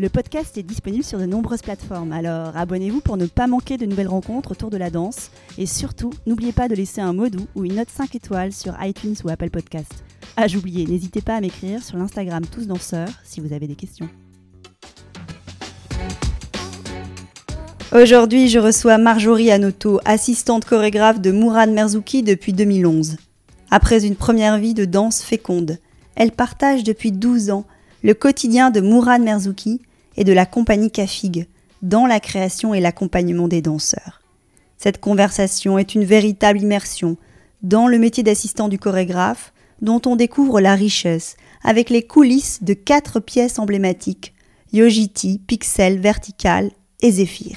Le podcast est disponible sur de nombreuses plateformes, alors abonnez-vous pour ne pas manquer de nouvelles rencontres autour de la danse. Et surtout, n'oubliez pas de laisser un mot doux ou une note 5 étoiles sur iTunes ou Apple Podcast. Ah, j'oubliais, n'hésitez pas à m'écrire sur l'Instagram Tous Danseurs si vous avez des questions. Aujourd'hui, je reçois Marjorie Anoto, assistante chorégraphe de Mourad Merzouki depuis 2011. Après une première vie de danse féconde, elle partage depuis 12 ans le quotidien de Mourad Merzouki et de la compagnie Cafig dans la création et l'accompagnement des danseurs. Cette conversation est une véritable immersion dans le métier d'assistant du chorégraphe dont on découvre la richesse avec les coulisses de quatre pièces emblématiques Yojiti, Pixel, Vertical et Zephyr.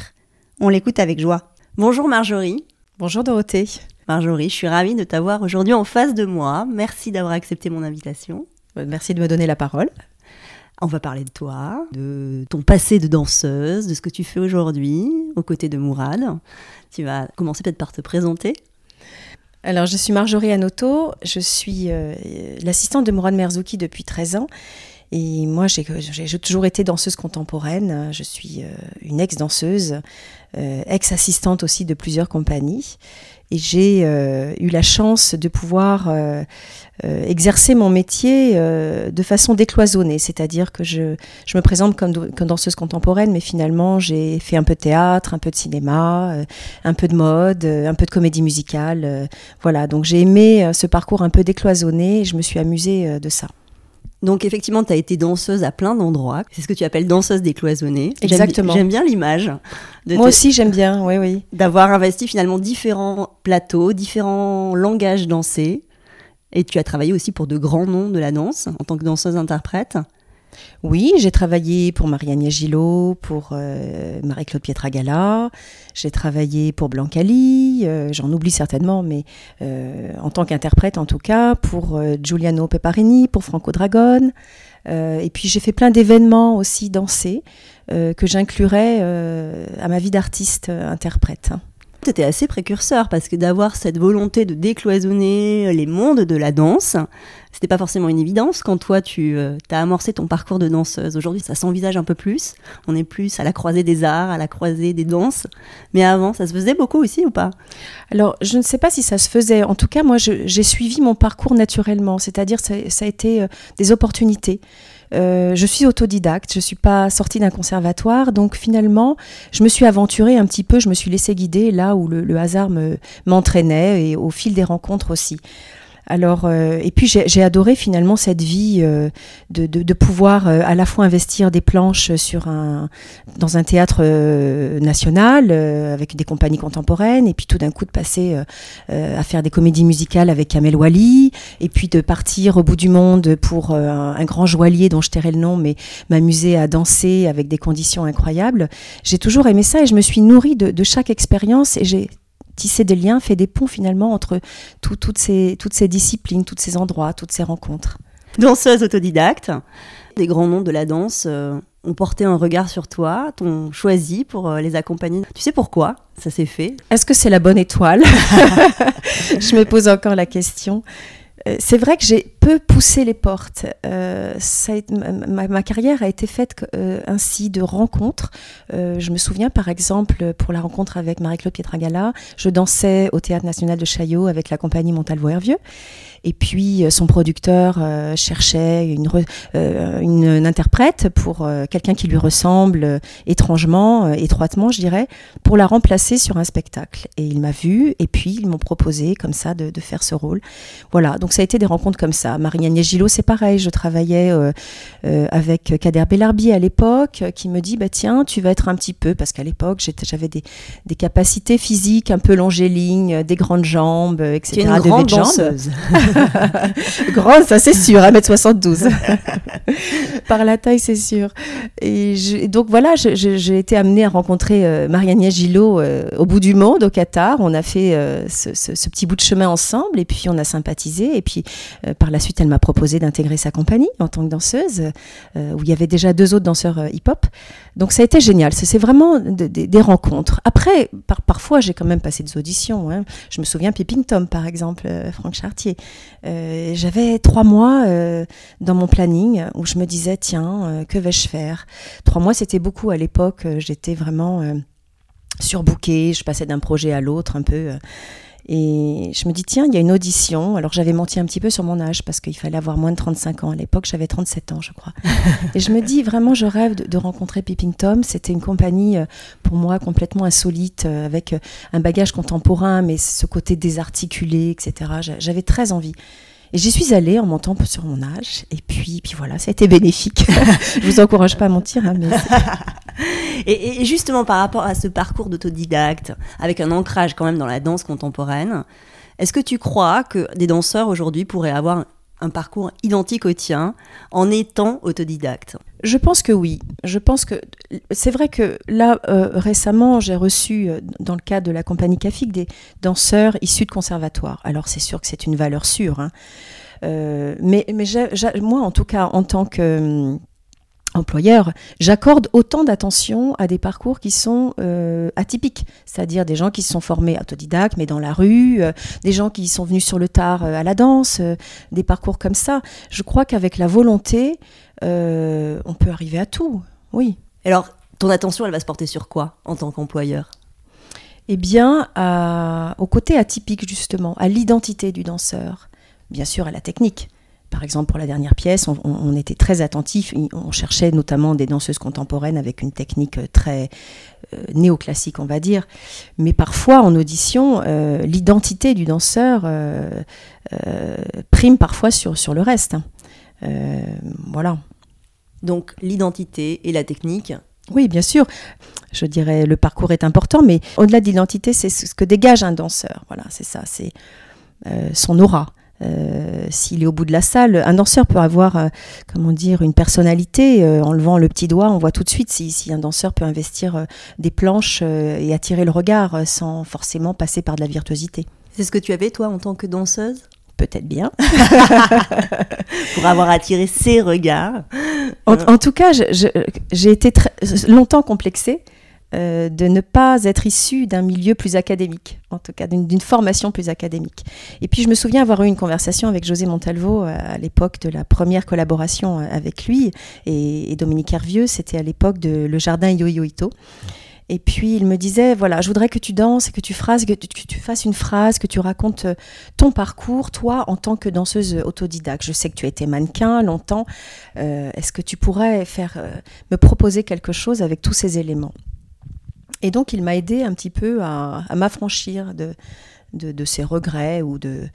On l'écoute avec joie. Bonjour Marjorie. Bonjour Dorothée. Marjorie, je suis ravie de t'avoir aujourd'hui en face de moi. Merci d'avoir accepté mon invitation. Merci de me donner la parole. On va parler de toi, de ton passé de danseuse, de ce que tu fais aujourd'hui aux côtés de Mourad. Tu vas commencer peut-être par te présenter. Alors, je suis Marjorie Anoto, je suis euh, l'assistante de Mourad Merzouki depuis 13 ans. Et moi, j'ai toujours été danseuse contemporaine. Je suis euh, une ex-danseuse, euh, ex-assistante aussi de plusieurs compagnies. Et j'ai eu la chance de pouvoir euh, exercer mon métier euh, de façon décloisonnée, c'est-à-dire que je, je, me présente comme, comme, danseuse contemporaine, mais finalement j'ai fait un peu de théâtre, un peu de cinéma, euh, un peu de mode, un peu de comédie musicale. voilà, donc j'ai aimé ce parcours un peu décloisonné et je me suis amusée de ça. Donc effectivement, tu as été danseuse à plein d'endroits. C'est ce que tu appelles danseuse décloisonnée. Exactement. J'aime bien l'image. Moi aussi, j'aime bien, oui, oui. D'avoir investi finalement différents plateaux, différents langages dansés. Et tu as travaillé aussi pour de grands noms de la danse en tant que danseuse-interprète. Oui, j'ai travaillé pour Marianne Gillot, pour euh, Marie-Claude Pietragala, j'ai travaillé pour Blancali, euh, j'en oublie certainement, mais euh, en tant qu'interprète en tout cas, pour Giuliano Peparini, pour Franco Dragon. et puis j'ai fait plein d'événements aussi dansés que j'inclurais à ma vie d'artiste interprète tu assez précurseur parce que d'avoir cette volonté de décloisonner les mondes de la danse, c'était pas forcément une évidence quand toi tu euh, as amorcé ton parcours de danseuse. Aujourd'hui, ça s'envisage un peu plus. On est plus à la croisée des arts, à la croisée des danses. Mais avant, ça se faisait beaucoup aussi ou pas? Alors, je ne sais pas si ça se faisait. En tout cas, moi, j'ai suivi mon parcours naturellement. C'est-à-dire, ça, a été euh, des opportunités. Euh, je suis autodidacte, je suis pas sortie d'un conservatoire, donc finalement, je me suis aventurée un petit peu, je me suis laissée guider là où le hasard m'entraînait et au fil des rencontres aussi. Alors, euh, et puis j'ai adoré finalement cette vie euh, de, de, de, pouvoir euh, à la fois investir des planches sur un, dans un théâtre national avec des compagnies contemporaines, et puis tout d'un coup de passer à faire des comédies musicales avec Kamel Wally, et puis de partir au bout du monde pour un, un, grand joaillier dont je tairai le nom, mais m'amuser à danser avec des conditions incroyables. J'ai toujours aimé ça et je me suis nourrie de, de chaque expérience et j'ai tisser des liens, fait des ponts finalement entre toutes, ces, toutes ces disciplines, tous ces endroits, toutes ces rencontres. Danseuse autodidacte, des grands noms de la danse euh, ont porté un regard sur toi, t'ont choisi pour euh, les accompagner. Tu sais pourquoi ça s'est fait? Est-ce que c'est la bonne étoile? Je me pose encore la question. Euh, c'est vrai que j'ai poussé les portes. Euh, ma, carrière a été faite euh, ainsi de rencontres. je me souviens par exemple pour la rencontre avec Marie-Claude Pietragala, je dansais au Théâtre National de Chaillot avec la compagnie Montalvo-Hervieux. Et puis son producteur cherchait une, interprète pour quelqu'un qui lui ressemble étrangement, étroitement, je dirais, pour la remplacer sur un spectacle. Et il m'a vu, et puis ils m'ont proposé comme ça de faire ce rôle. Voilà, donc ça a été des rencontres comme ça. Voilà, Marie-Agnès Gillot, c'est pareil. Je travaillais euh, euh, avec Kader Bellarbi à l'époque, qui me dit bah tiens, tu vas être un petit peu, parce qu'à l'époque j'avais des, des, capacités physiques un peu longélignes, des grandes jambes, etc. Tu es une grande danseuse. grande, ça c'est sûr, 1m72. Par la taille, c'est sûr. Et donc voilà, j'ai été amenée à rencontrer Marie-Agnès Gillot au bout du monde, au Qatar. On a fait ce, ce, petit bout de chemin ensemble, et puis on a sympathisé. Et puis euh, par la suite, elle m'a proposé d'intégrer sa compagnie en tant que danseuse, euh, où il y avait déjà deux autres danseurs euh, hip-hop. Donc ça a été génial. C'est vraiment des rencontres. Après, par, parfois, j'ai quand même passé des auditions. Hein. Je me souviens Pipping Tom, par exemple, Franck Chartier. J'avais trois mois dans mon planning où je me disais, tiens, que vais-je faire? Trois mois, c'était beaucoup à l'époque. J'étais vraiment surbookée. Je passais d'un projet à l'autre un peu. Et je me dis, tiens, il y a une audition. Alors j'avais menti un petit peu sur mon âge parce qu'il fallait avoir moins de 35 ans. À l'époque, j'avais 37 ans, je crois. et je me dis, vraiment, je rêve de, rencontrer Pipping Tom. C'était une compagnie, euh, pour moi, complètement insolite, euh, avec euh, un bagage contemporain, mais ce côté désarticulé, etc. J'avais très envie. Et j'y suis allée en montant sur mon âge. Et puis, puis voilà, ça a été bénéfique. je vous encourage pas à mentir. Hein, mais et, justement, par rapport à ce parcours d'autodidacte, avec un ancrage quand même dans la danse contemporaine, est-ce que tu crois que des danseurs aujourd'hui pourraient avoir un parcours identique au tien en étant autodidacte Je pense que oui. Je pense que c'est vrai que là euh, récemment j'ai reçu euh, dans le cadre de la compagnie CAFIC des danseurs issus de conservatoires. Alors c'est sûr que c'est une valeur sûre, hein. euh, mais, mais moi en tout cas en tant que employeur, j'accorde autant d'attention à des parcours qui sont euh, atypiques, c'est-à-dire des gens qui se sont formés autodidactes, mais dans la rue, euh, des gens qui sont venus sur le tard euh, à la danse, des parcours comme ça. Je crois qu'avec la volonté, on peut arriver à tout, oui. Alors, ton attention, elle va se porter sur quoi en tant qu'employeur? Eh bien, au côté atypique, justement, à l'identité du danseur, bien sûr à la technique par exemple, pour la dernière pièce, on, était très attentifs. On cherchait notamment des danseuses contemporaines avec une technique très euh, néoclassique, on va dire. Mais parfois, en audition, euh, l'identité du danseur euh, prime parfois sur, sur le reste. voilà. Donc, l'identité et la technique oui, bien sûr. Je dirais le parcours est important, mais au-delà de l'identité, c'est ce que dégage un danseur. Voilà, c'est ça, c'est son aura. Euh, s'il est au bout de la salle, un danseur peut avoir, euh, comment dire, une personnalité. Euh, en levant le petit doigt, on voit tout de suite si, si un danseur peut investir des planches et attirer le regard sans forcément passer par de la virtuosité. C'est ce que tu avais, toi, en tant que danseuse? Peut-être bien. Pour avoir attiré ses regards. En, tout cas, j'ai été très, longtemps complexée euh, de ne pas être issu d'un milieu plus académique, en tout cas d'une formation plus académique. Et puis je me souviens avoir eu une conversation avec José Montalvo euh, à l'époque de la première collaboration euh, avec lui et, Dominique Hervieux, c'était à l'époque de Le Jardin Yo-Yo Ito. Et puis il me disait, voilà, je voudrais que tu danses et que tu, fasses, que tu, fasses une phrase, que tu racontes ton parcours, toi, en tant que danseuse autodidacte. Je sais que tu as été mannequin longtemps. Est-ce que tu pourrais me proposer quelque chose avec tous ces éléments? Et donc, il m'a aidé un petit peu à, m'affranchir de, de, ces regrets ou de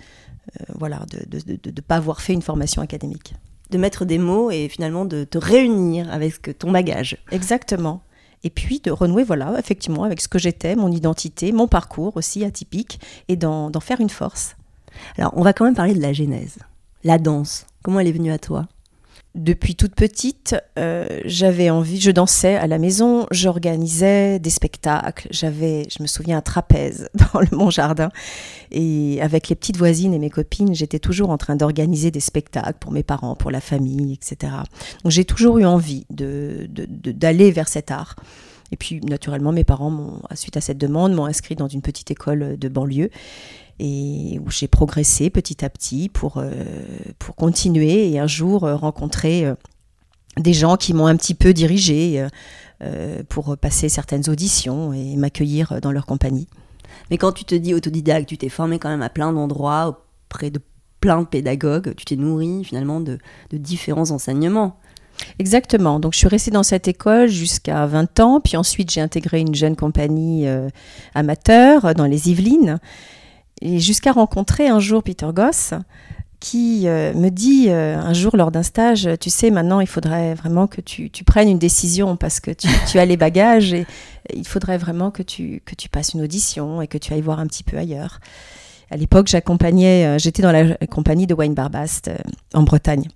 euh, voilà de ne pas avoir fait une formation académique. De mettre des mots et finalement de te réunir avec ton bagage. Exactement. Et puis de renouer, voilà, effectivement, avec ce que j'étais, mon identité, mon parcours aussi atypique, et d'en faire une force. Alors, on va quand même parler de la genèse, la danse. Comment elle est venue à toi? Depuis toute petite, euh, j'avais envie, je dansais à la maison, j'organisais des spectacles, j'avais, je me souviens, un trapèze dans mon jardin. Et avec les petites voisines et mes copines, j'étais toujours en train d'organiser des spectacles pour mes parents, pour la famille, etc. Donc j'ai toujours eu envie d'aller de, de, vers cet art. Et puis, naturellement, mes parents, suite à cette demande, m'ont inscrit dans une petite école de banlieue et où j'ai progressé petit à petit pour, euh, pour continuer et un jour euh, rencontrer euh, des gens qui m'ont un petit peu dirigé pour passer certaines auditions et m'accueillir dans leur compagnie. Mais quand tu te dis autodidacte, tu t'es formé quand même à plein d'endroits auprès de plein de pédagogues, tu t'es nourri finalement de, de différents enseignements. Exactement. Donc, je suis restée dans cette école jusqu'à 20 ans. Puis ensuite, j'ai intégré une jeune compagnie amateur dans les Yvelines. Et jusqu'à rencontrer un jour Peter Goss, qui euh, me dit euh, un jour lors d'un stage, tu sais, maintenant il faudrait vraiment que tu, tu prennes une décision parce que tu, as les bagages et il faudrait vraiment que tu, que tu passes une audition et que tu ailles voir un petit peu ailleurs. À l'époque, j'accompagnais, j'étais dans la compagnie de Wayne Barbast en Bretagne.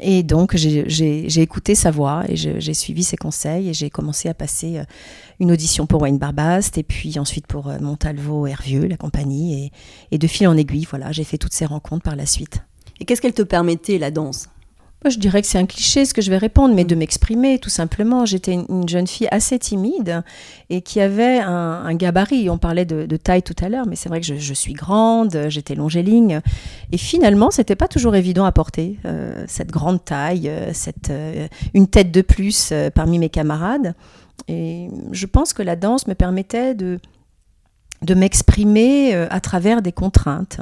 Et donc, j'ai écouté sa voix et j'ai suivi ses conseils et j'ai commencé à passer euh, une audition pour Wayne Barbast et puis ensuite pour euh, Montalvo Hervieux, la compagnie. Et, et de fil en aiguille, voilà, j'ai fait toutes ces rencontres par la suite. Et qu'est-ce qu'elle te permettait, la danse? Je dirais que c'est un cliché ce que je vais répondre, mais de m'exprimer tout simplement. J'étais une, jeune fille assez timide et qui avait un, gabarit. On parlait de, taille tout à l'heure, mais c'est vrai que je, suis grande, j'étais longéligne. Et finalement, c'était pas toujours évident à porter euh, cette grande taille, euh, cette, euh, une tête de plus parmi mes camarades. Et je pense que la danse me permettait de, de m'exprimer à travers des contraintes,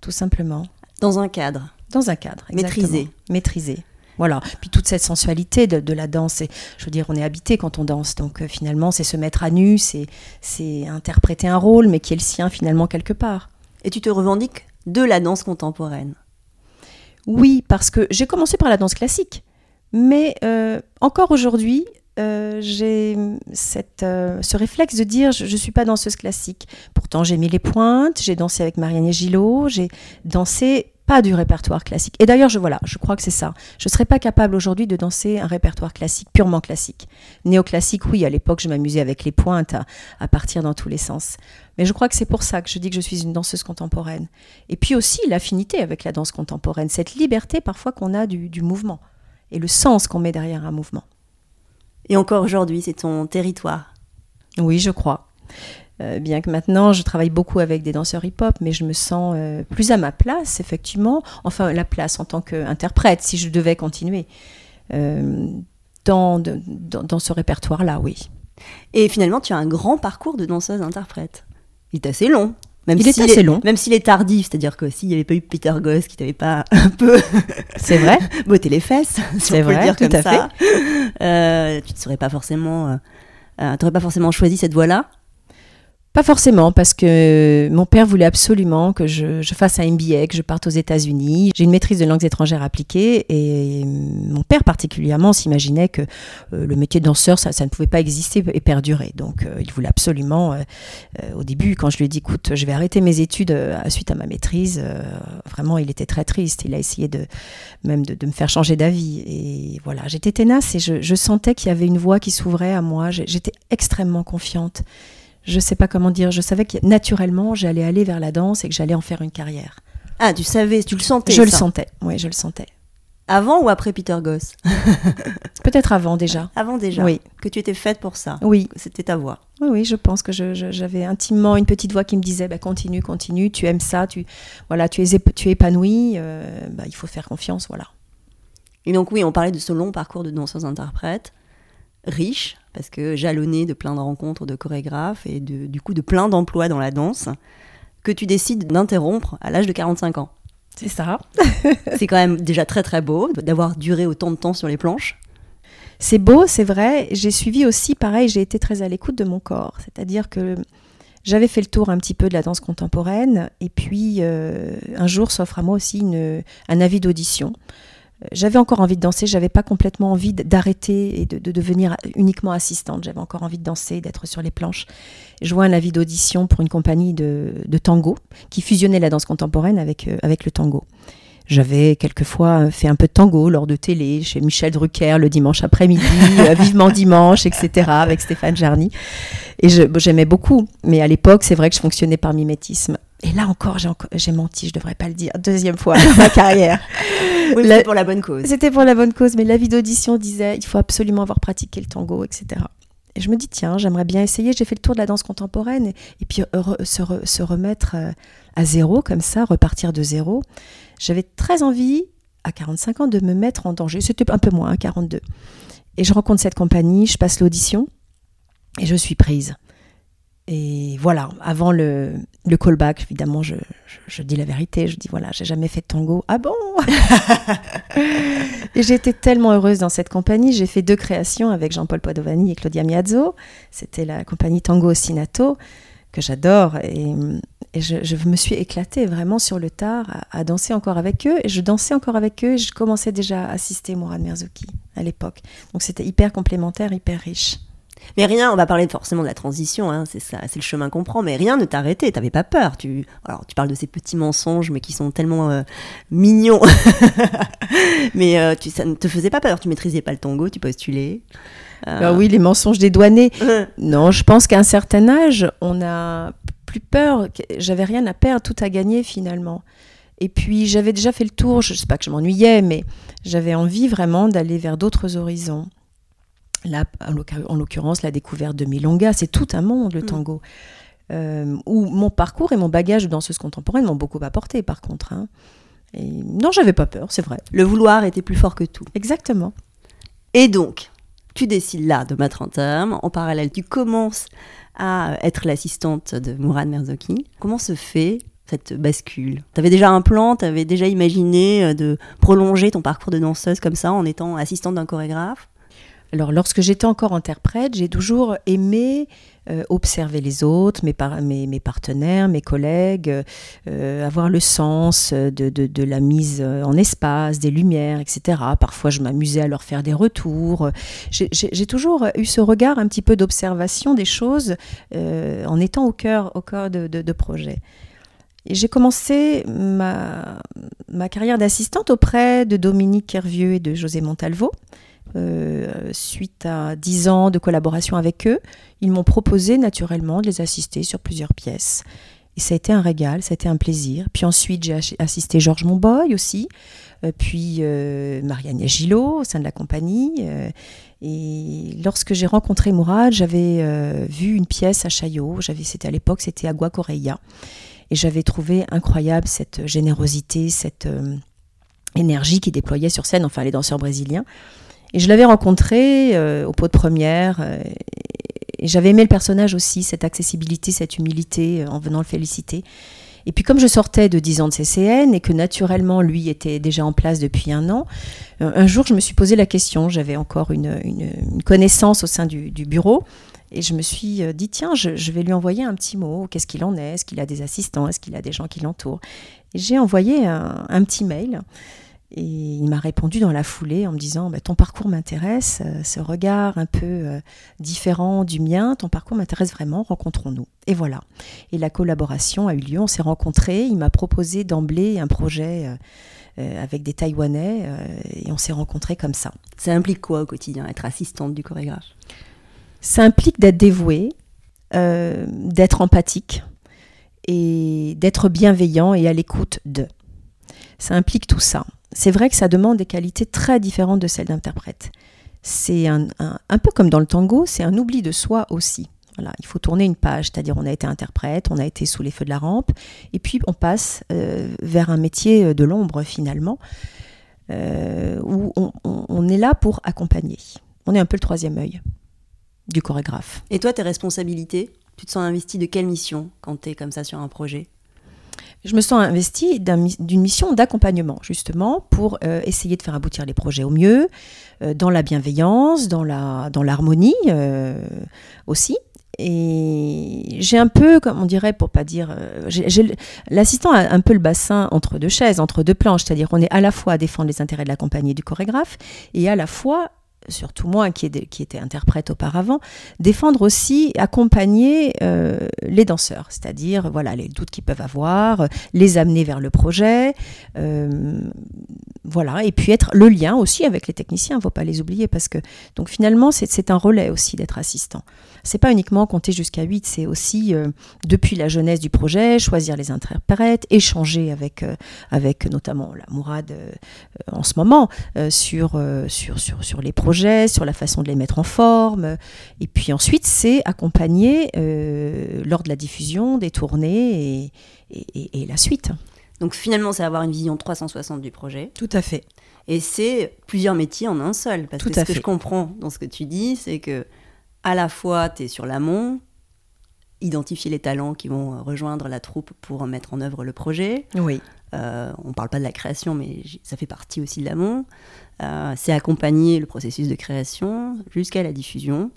tout simplement. Dans un cadre dans un cadre. Maîtrisé. Maîtrisé. Voilà. Puis toute cette sensualité de, la danse, je veux dire, on est habité quand on danse. Donc euh, finalement, c'est se mettre à nu, c'est interpréter un rôle, mais qui est le sien finalement quelque part. Et tu te revendiques de la danse contemporaine? Oui, parce que j'ai commencé par la danse classique. Mais euh, encore aujourd'hui, euh, j'ai ce réflexe de dire je ne suis pas danseuse classique. Pourtant, j'ai mis les pointes, j'ai dansé avec Marianne Gillot, j'ai dansé pas du répertoire classique. Et d'ailleurs, je, voilà, je crois que c'est ça. Je ne serais pas capable aujourd'hui de danser un répertoire classique, purement classique. Néoclassique, oui, à l'époque, je m'amusais avec les pointes à, partir dans tous les sens. Mais je crois que c'est pour ça que je dis que je suis une danseuse contemporaine. Et puis aussi l'affinité avec la danse contemporaine, cette liberté parfois qu'on a du, du mouvement et le sens qu'on met derrière un mouvement. Et encore aujourd'hui, c'est ton territoire. Oui, je crois. Euh, bien que maintenant je travaille beaucoup avec des danseurs hip-hop, mais je me sens euh, plus à ma place, effectivement. Enfin, la place en tant qu'interprète, si je devais continuer euh, dans, dans, ce répertoire-là, oui. Et finalement, tu as un grand parcours de danseuse-interprète. Il est assez long. Même il est assez long. Même s'il est tardif, c'est-à-dire que s'il n'y avait pas eu Peter Goss qui t'avait pas un peu. C'est vrai. botté les fesses, c'est vrai, dire tout à ça, fait. tu ne serais pas forcément. tu pas forcément choisi cette voie-là pas forcément, parce que mon père voulait absolument que je, fasse un MBA, que je parte aux États-Unis. J'ai une maîtrise de langues étrangères appliquées et mon père particulièrement s'imaginait que euh, le métier de danseur, ça, ne pouvait pas exister et perdurer. Donc euh, il voulait absolument, euh, au début, quand je lui ai dit, écoute, je vais arrêter mes études suite à ma maîtrise, vraiment, il était très triste. Il a essayé de même de, me faire changer d'avis. Et voilà, j'étais tenace et je, je sentais qu'il y avait une voie qui s'ouvrait à moi. J'étais extrêmement confiante je sais pas comment dire, je savais que naturellement j'allais aller vers la danse et que j'allais en faire une carrière. Ah, tu savais, tu le sentais Je le sentais, oui, je le sentais. Avant ou après Peter Goss? Peut-être avant déjà. Avant déjà Oui. Que tu étais faite pour ça Oui. C'était ta voix Oui, oui, je pense que j'avais intimement une petite voix qui me disait bah, continue, continue, tu aimes ça, tu, voilà, tu, es, tu es épanoui, euh, bah, il faut faire confiance, voilà. Et donc oui, on parlait de ce long parcours de danseuse-interprète riche, parce que jalonné de plein de rencontres de chorégraphes et de, du coup de plein d'emplois dans la danse, que tu décides d'interrompre à l'âge de 45 ans. C'est ça. c'est quand même déjà très très beau d'avoir duré autant de temps sur les planches. C'est beau, c'est vrai. J'ai suivi aussi, pareil, j'ai été très à l'écoute de mon corps. C'est-à-dire que j'avais fait le tour un petit peu de la danse contemporaine. Et puis, euh, un jour s'offre à moi aussi une, un avis d'audition j'avais encore envie de danser, j'avais pas complètement envie d'arrêter et de, devenir uniquement assistante. J'avais encore envie de danser, d'être sur les planches. Je vois un avis d'audition pour une compagnie de, tango qui fusionnait la danse contemporaine avec, euh, avec le tango. J'avais quelquefois fait un peu de tango lors de télé chez Michel Drucker le dimanche après-midi, euh, Vivement Dimanche, etc., avec Stéphane Jarny. Et j'aimais beaucoup. Mais à l'époque, c'est vrai que je fonctionnais par mimétisme. Et là encore, j'ai menti, je devrais pas le dire. Deuxième fois dans ma carrière. oui, c'était pour la bonne cause. C'était pour la bonne cause, mais l'avis d'audition disait il faut absolument avoir pratiqué le tango, etc. Et je me dis, tiens, j'aimerais bien essayer. J'ai fait le tour de la danse contemporaine et, puis se, remettre euh, à zéro, comme ça, repartir de zéro. J'avais très envie, à 45 ans, de me mettre en danger. C'était un peu moins, à hein, 42. Et je rencontre cette compagnie, je passe l'audition et je suis prise. Et voilà, avant le, le callback, évidemment, je, je, dis la vérité. Je dis voilà, j'ai jamais fait de tango. Ah bon? Et j'ai été tellement heureuse dans cette compagnie. J'ai fait deux créations avec Jean-Paul Padovani et Claudia Miazzo. C'était la compagnie Tango Ostinato, que j'adore. Et, Et je, me suis éclatée vraiment sur le tard à, danser encore avec eux. Et je dansais encore avec eux et je commençais déjà à assister Mourad Merzouki à l'époque. Donc c'était hyper complémentaire, hyper riche. Mais rien, on va parler forcément de la transition, hein, c'est ça, c'est le chemin qu'on prend, mais rien ne t'arrêtait, t'avais pas peur. Tu, alors, tu parles de ces petits mensonges, mais qui sont tellement euh, mignons. mais euh, tu, ça ne te faisait pas peur, tu maîtrisais pas le tango, tu postulais. Euh... oui, les mensonges dédouanés. non, je pense qu'à un certain âge, on a plus peur. J'avais rien à perdre, tout à gagner finalement. Et puis j'avais déjà fait le tour, je ne sais pas que je m'ennuyais, mais j'avais envie vraiment d'aller vers d'autres horizons. Là, en l'occurrence, la découverte de Milonga, c'est tout un monde, le mm. tango. Euh, où mon parcours et mon bagage de danseuse contemporaine m'ont beaucoup apporté, par contre. Hein. Et non, j'avais pas peur, c'est vrai. Le vouloir était plus fort que tout. Exactement. Et donc, tu décides là de mettre un terme. En parallèle, tu commences à être l'assistante de Mourad Merzouki. Comment se fait cette bascule? Tu avais déjà un plan, tu avais déjà imaginé euh, de prolonger ton parcours de danseuse comme ça en étant assistante d'un chorégraphe? Alors, lorsque j'étais encore interprète, j'ai toujours aimé euh, observer les autres, mes, partenaires, mes collègues, euh, avoir le sens de, la mise en espace, des lumières, etc. Parfois, je m'amusais à leur faire des retours. J'ai toujours eu ce regard un petit peu d'observation des choses euh, en étant au cœur, de, de projets. J'ai commencé ma, ma carrière d'assistante auprès de Dominique Kervieux et de José Montalvo. Euh, suite à dix ans de collaboration avec eux, ils m'ont proposé naturellement de les assister sur plusieurs pièces. Et ça a été un régal, ça a été un plaisir. Puis ensuite, j'ai assisté Georges Monboy aussi, euh, puis euh, Marianne Gillot au sein de la compagnie. et lorsque j'ai rencontré Mourad, j'avais vu une pièce à Chaillot. C'était à l'époque, c'était Agua Correia. Et j'avais trouvé incroyable cette générosité, cette énergie qui déployait sur scène, enfin les danseurs brésiliens. Et je l'avais rencontré euh, au pot de première. Euh, et j'avais aimé le personnage aussi, cette accessibilité, cette humilité, euh, en venant le féliciter. Et puis comme je sortais de 10 ans de CCN et que naturellement lui était déjà en place depuis un an, un jour je me suis posé la question, j'avais encore une, connaissance au sein du, bureau, et je me suis dit, tiens, je, vais lui envoyer un petit mot, qu'est-ce qu'il en est, est-ce qu'il a des assistants, est-ce qu'il a des gens qui l'entourent? J'ai envoyé un, petit mail et il m'a répondu dans la foulée en me disant bah, Ton parcours m'intéresse, euh, ce regard un peu euh, différent du mien, ton parcours m'intéresse vraiment, rencontrons-nous. Et voilà. Et la collaboration a eu lieu, on s'est rencontrés. Il m'a proposé d'emblée un projet euh, avec des Taïwanais et on s'est rencontrés comme ça. Ça implique quoi au quotidien, être assistante du chorégraphe? Ça implique d'être dévouée, d'être empathique et d'être bienveillant et à l'écoute de. Ça implique tout ça c'est vrai que ça demande des qualités très différentes de celles d'interprète. C'est un, peu comme dans le tango, c'est un oubli de soi aussi. Voilà, il faut tourner une page, c'est-à-dire on a été interprète, on a été sous les feux de la rampe, et puis on passe euh, vers un métier de l'ombre finalement, euh, où on, est là pour accompagner. On est un peu le troisième œil du chorégraphe. Et toi, tes responsabilités, tu te sens investi de quelle mission quand tu es comme ça sur un projet? Je me sens investie d'une mission d'accompagnement, justement, pour euh, essayer de faire aboutir les projets au mieux, euh, dans la bienveillance, dans l'harmonie dans euh, aussi. Et j'ai un peu, comme on dirait, pour pas dire, l'assistant a un peu le bassin entre deux chaises, entre deux planches, c'est-à-dire qu'on est à la fois à défendre les intérêts de la compagnie et du chorégraphe, et à la fois surtout moi qui, était interprète auparavant, défendre aussi, accompagner euh, les danseurs, c'est-à-dire voilà les doutes qu'ils peuvent avoir, les amener vers le projet, euh, voilà, et puis être le lien aussi avec les techniciens, il ne faut pas les oublier parce que donc finalement c'est un relais aussi d'être assistant. C'est pas uniquement compter jusqu'à 8, c'est aussi euh, depuis la jeunesse du projet, choisir les interprètes, échanger avec avec notamment la Mourad en ce moment sur, sur sur sur les projets sur la façon de les mettre en forme. Et puis ensuite, c'est accompagner euh, lors de la diffusion, des tournées et, la suite. Donc finalement, c'est avoir une vision 360 du projet. Tout à fait. Et c'est plusieurs métiers en un seul. Parce que ce que je comprends dans ce que tu dis, c'est que à la fois, tu es sur l'amont, identifier les talents qui vont rejoindre la troupe pour mettre en œuvre le projet. Oui. Euh, on ne parle pas de la création, mais ça fait partie aussi de l'amont. Euh, c'est accompagner le processus de création jusqu'à la diffusion.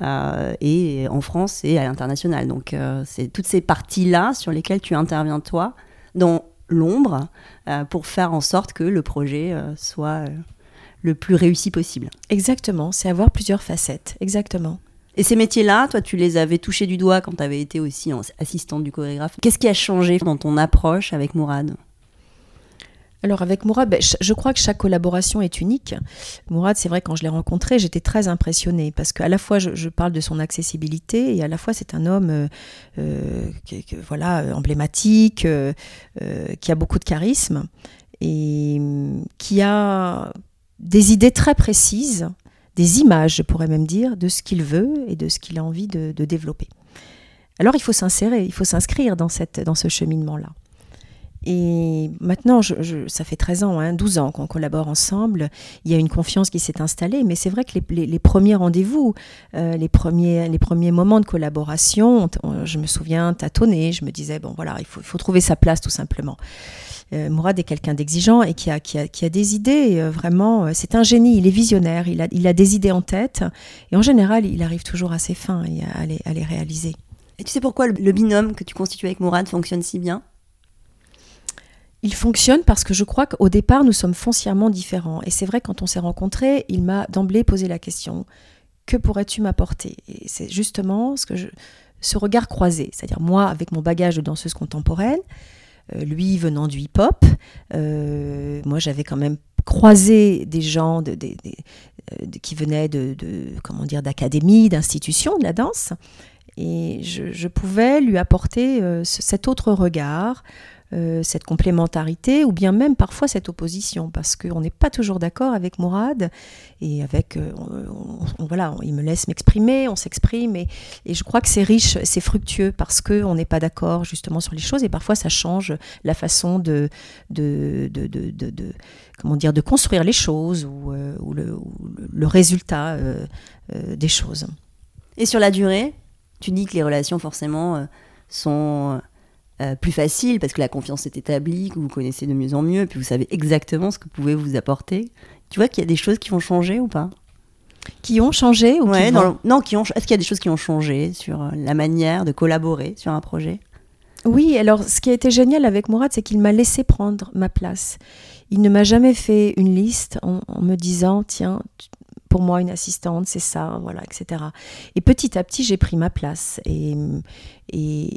euh, et en France et à l'international. Donc c'est toutes ces parties-là sur lesquelles tu interviens toi, dans l'ombre, pour faire en sorte que le projet soit le plus réussi possible. Exactement, c'est avoir plusieurs facettes, exactement. Et ces métiers-là, toi, tu les avais touchés du doigt quand tu avais été aussi assistante du chorégraphe. Qu'est-ce qui a changé dans ton approche avec Mourad? Alors avec Mourad, ben, je crois que chaque collaboration est unique. Mourad, c'est vrai, quand je l'ai rencontré, j'étais très impressionnée parce qu'à la fois je, parle de son accessibilité et à la fois c'est un homme euh, euh, voilà, emblématique, euh, qui a beaucoup de charisme et qui a des idées très précises, des images, je pourrais même dire, de ce qu'il veut et de ce qu'il a envie de, développer. Alors il faut s'insérer, il faut s'inscrire dans, dans ce cheminement-là. Et maintenant, ça fait 13 ans, hein, 12 ans qu'on collabore ensemble. Il y a une confiance qui s'est installée, mais c'est vrai que les, premiers rendez-vous, euh, les, premiers, les premiers moments de collaboration, je me souviens tâtonner, je me disais, bon voilà, il faut, faut trouver sa place tout simplement. Euh, Mourad est quelqu'un d'exigeant et qui a, qui, a, qui a, des idées, euh, vraiment, euh, c'est un génie, il est visionnaire, il a, il a des idées en tête, et en général, il arrive toujours à ses fins et à, les, à les réaliser. Et tu sais pourquoi le binôme que tu constitues avec Mourad fonctionne si bien? Il fonctionne parce que je crois qu'au départ, nous sommes foncièrement différents. Et c'est vrai, quand on s'est rencontrés, il m'a d'emblée posé la question que pourrais-tu m'apporter? Et c'est justement ce, que je, ce regard croisé, c'est-à-dire moi avec mon bagage de danseuse contemporaine, lui venant du hip-hop, euh, moi j'avais quand même croisé des gens euh, qui venaient de, comment dire d'académies, d'institutions de la danse, et je pouvais lui apporter cet autre regard, euh, cette complémentarité ou bien même parfois cette opposition parce qu'on n'est pas toujours d'accord avec Mourad et avec euh, voilà il me laisse m'exprimer on s'exprime et, je crois que c'est riche c'est fructueux parce qu'on n'est pas d'accord justement sur les choses et parfois ça change la façon de de, de, de, comment dire de construire les choses ou, euh, le, résultat des choses. Et sur la durée tu dis que les relations forcément sont euh, plus facile parce que la confiance est établie, que vous connaissez de mieux en mieux, puis vous savez exactement ce que vous pouvez vous apporter. Tu vois qu'il y a des choses qui ont changé ou pas? Qui ont changé ou qui Non, qui ont. Est-ce qu'il y a des choses qui ont changé sur euh, la manière de collaborer sur un projet? Oui, alors ce qui a été génial avec Mourad, c'est qu'il m'a laissé prendre ma place. Il ne m'a jamais fait une liste en, en me disant tiens, pour moi une assistante, c'est ça, voilà, etc. Et petit à petit, j'ai pris ma place. Et,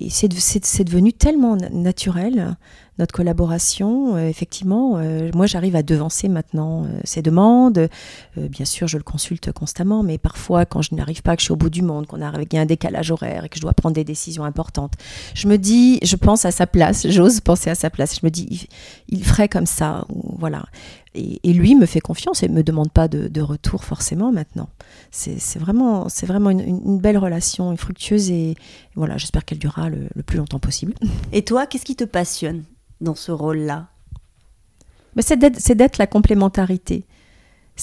c'est devenu tellement naturel notre collaboration, euh, effectivement, euh, moi j'arrive à devancer maintenant ces euh, demandes. bien sûr, je le consulte constamment, mais parfois quand je n'arrive pas, que je suis au bout du monde, qu'on a un décalage horaire et que je dois prendre des décisions importantes, je me dis, je pense à sa place, j'ose penser à sa place. Je me dis, il, ferait comme ça, voilà. Et, lui me fait confiance et me demande pas de, retour forcément maintenant. C'est vraiment, c'est vraiment une, belle relation, fructueuse et voilà, j'espère qu'elle durera le plus longtemps possible. Et toi, qu'est-ce qui te passionne dans ce rôle-là? C'est d'être la complémentarité.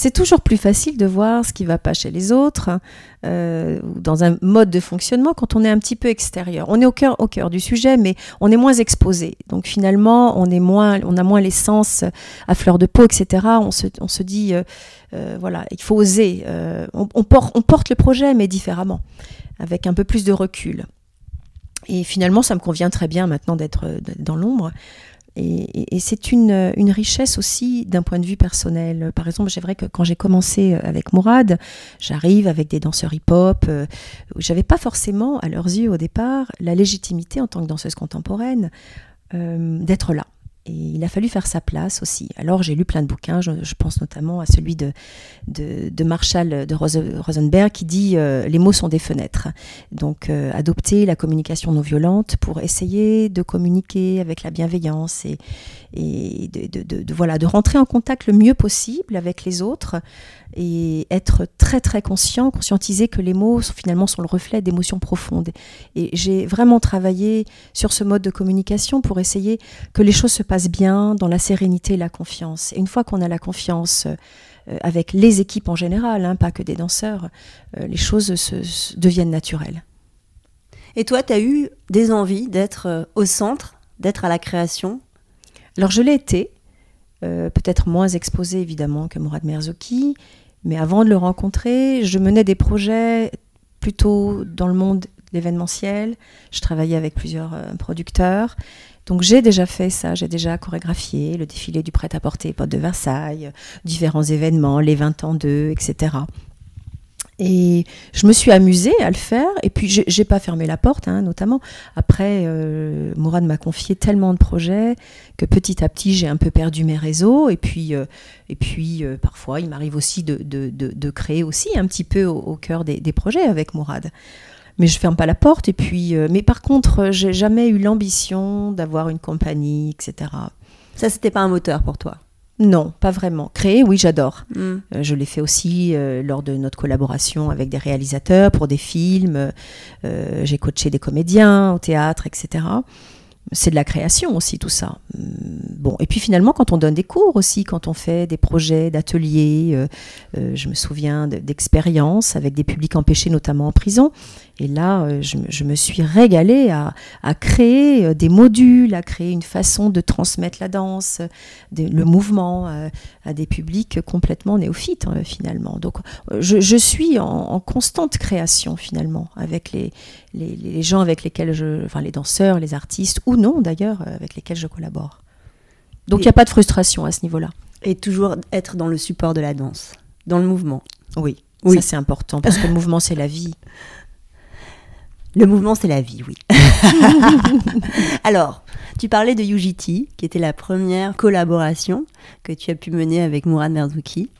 C'est toujours plus facile de voir ce qui ne va pas chez les autres, euh, dans un mode de fonctionnement, quand on est un petit peu extérieur. On est au cœur, au cœur du sujet, mais on est moins exposé. Donc finalement, on, est moins, on a moins les sens à fleur de peau, etc. On se, dit, euh, euh, voilà, il faut oser. On, on, porte, on porte le projet, mais différemment, avec un peu plus de recul. Et finalement, ça me convient très bien maintenant d'être dans l'ombre. Et, c'est une, richesse aussi d'un point de vue personnel. Par exemple, c'est vrai que quand j'ai commencé avec Mourad, j'arrive avec des danseurs hip-hop. Euh, j'avais pas forcément, à leurs yeux au départ, la légitimité en tant que danseuse contemporaine euh, d'être là. Il a fallu faire sa place aussi. Alors j'ai lu plein de bouquins, je, pense notamment à celui de, de, Marshall de Rosenberg qui dit euh, Les mots sont des fenêtres. Donc euh, adopter la communication non violente pour essayer de communiquer avec la bienveillance et, et de, de, voilà, de rentrer en contact le mieux possible avec les autres et être très très conscient, conscientiser que les mots sont, finalement sont le reflet d'émotions profondes. Et j'ai vraiment travaillé sur ce mode de communication pour essayer que les choses se passent bien dans la sérénité et la confiance. Et une fois qu'on a la confiance euh, avec les équipes en général, hein, pas que des danseurs, euh, les choses se, deviennent naturelles. Et toi, tu as eu des envies d'être euh, au centre, d'être à la création? Alors je l'ai été, peut-être moins exposée évidemment que Mourad Merzouki, mais avant de le rencontrer, je menais des projets plutôt dans le monde l'événementiel. Je travaillais avec plusieurs producteurs. Donc j'ai déjà fait ça, j'ai déjà chorégraphié le défilé du prêt-à-porter Porte de Versailles, différents événements, les 20 ans d'eux, etc. Et je me suis amusée à le faire. Et puis, j'ai pas fermé la porte, hein, notamment. Après, euh, Mourad m'a confié tellement de projets que petit à petit, j'ai un peu perdu mes réseaux. Et puis, euh, euh, parfois, il m'arrive aussi de, créer aussi un petit peu au, cœur des, projets avec Mourad. Mais je ferme pas la porte. Et puis, mais par contre, j'ai jamais eu l'ambition d'avoir une compagnie, etc. Ça, c'était pas un moteur pour toi? Non, pas vraiment. Créer, oui, j'adore. Mm. Euh, je l'ai fait aussi euh, lors de notre collaboration avec des réalisateurs pour des films. Euh, j'ai coaché des comédiens au théâtre, etc c'est de la création aussi tout ça. Hum, bon, et puis finalement quand on donne des cours aussi, quand on fait des projets d'ateliers, euh, euh, je me souviens d'expériences avec des publics empêchés notamment en prison. Et là, euh, je, me suis régalée à, créer des modules, à créer une façon de transmettre la danse, le mouvement à des publics complètement néophytes hein, finalement. Donc je, suis en, constante création finalement avec les, les, gens avec lesquels je, enfin les danseurs, les artistes ou non d'ailleurs euh, avec lesquels je collabore. Donc il n'y a pas de frustration à ce niveau-là. Et toujours être dans le support de la danse, dans le mouvement. Oui, oui. ça c'est important parce que le mouvement c'est la vie. Le mouvement c'est la vie, oui. Alors, tu parlais de UGT, qui était la première collaboration que tu as pu mener avec Mourad Merzouki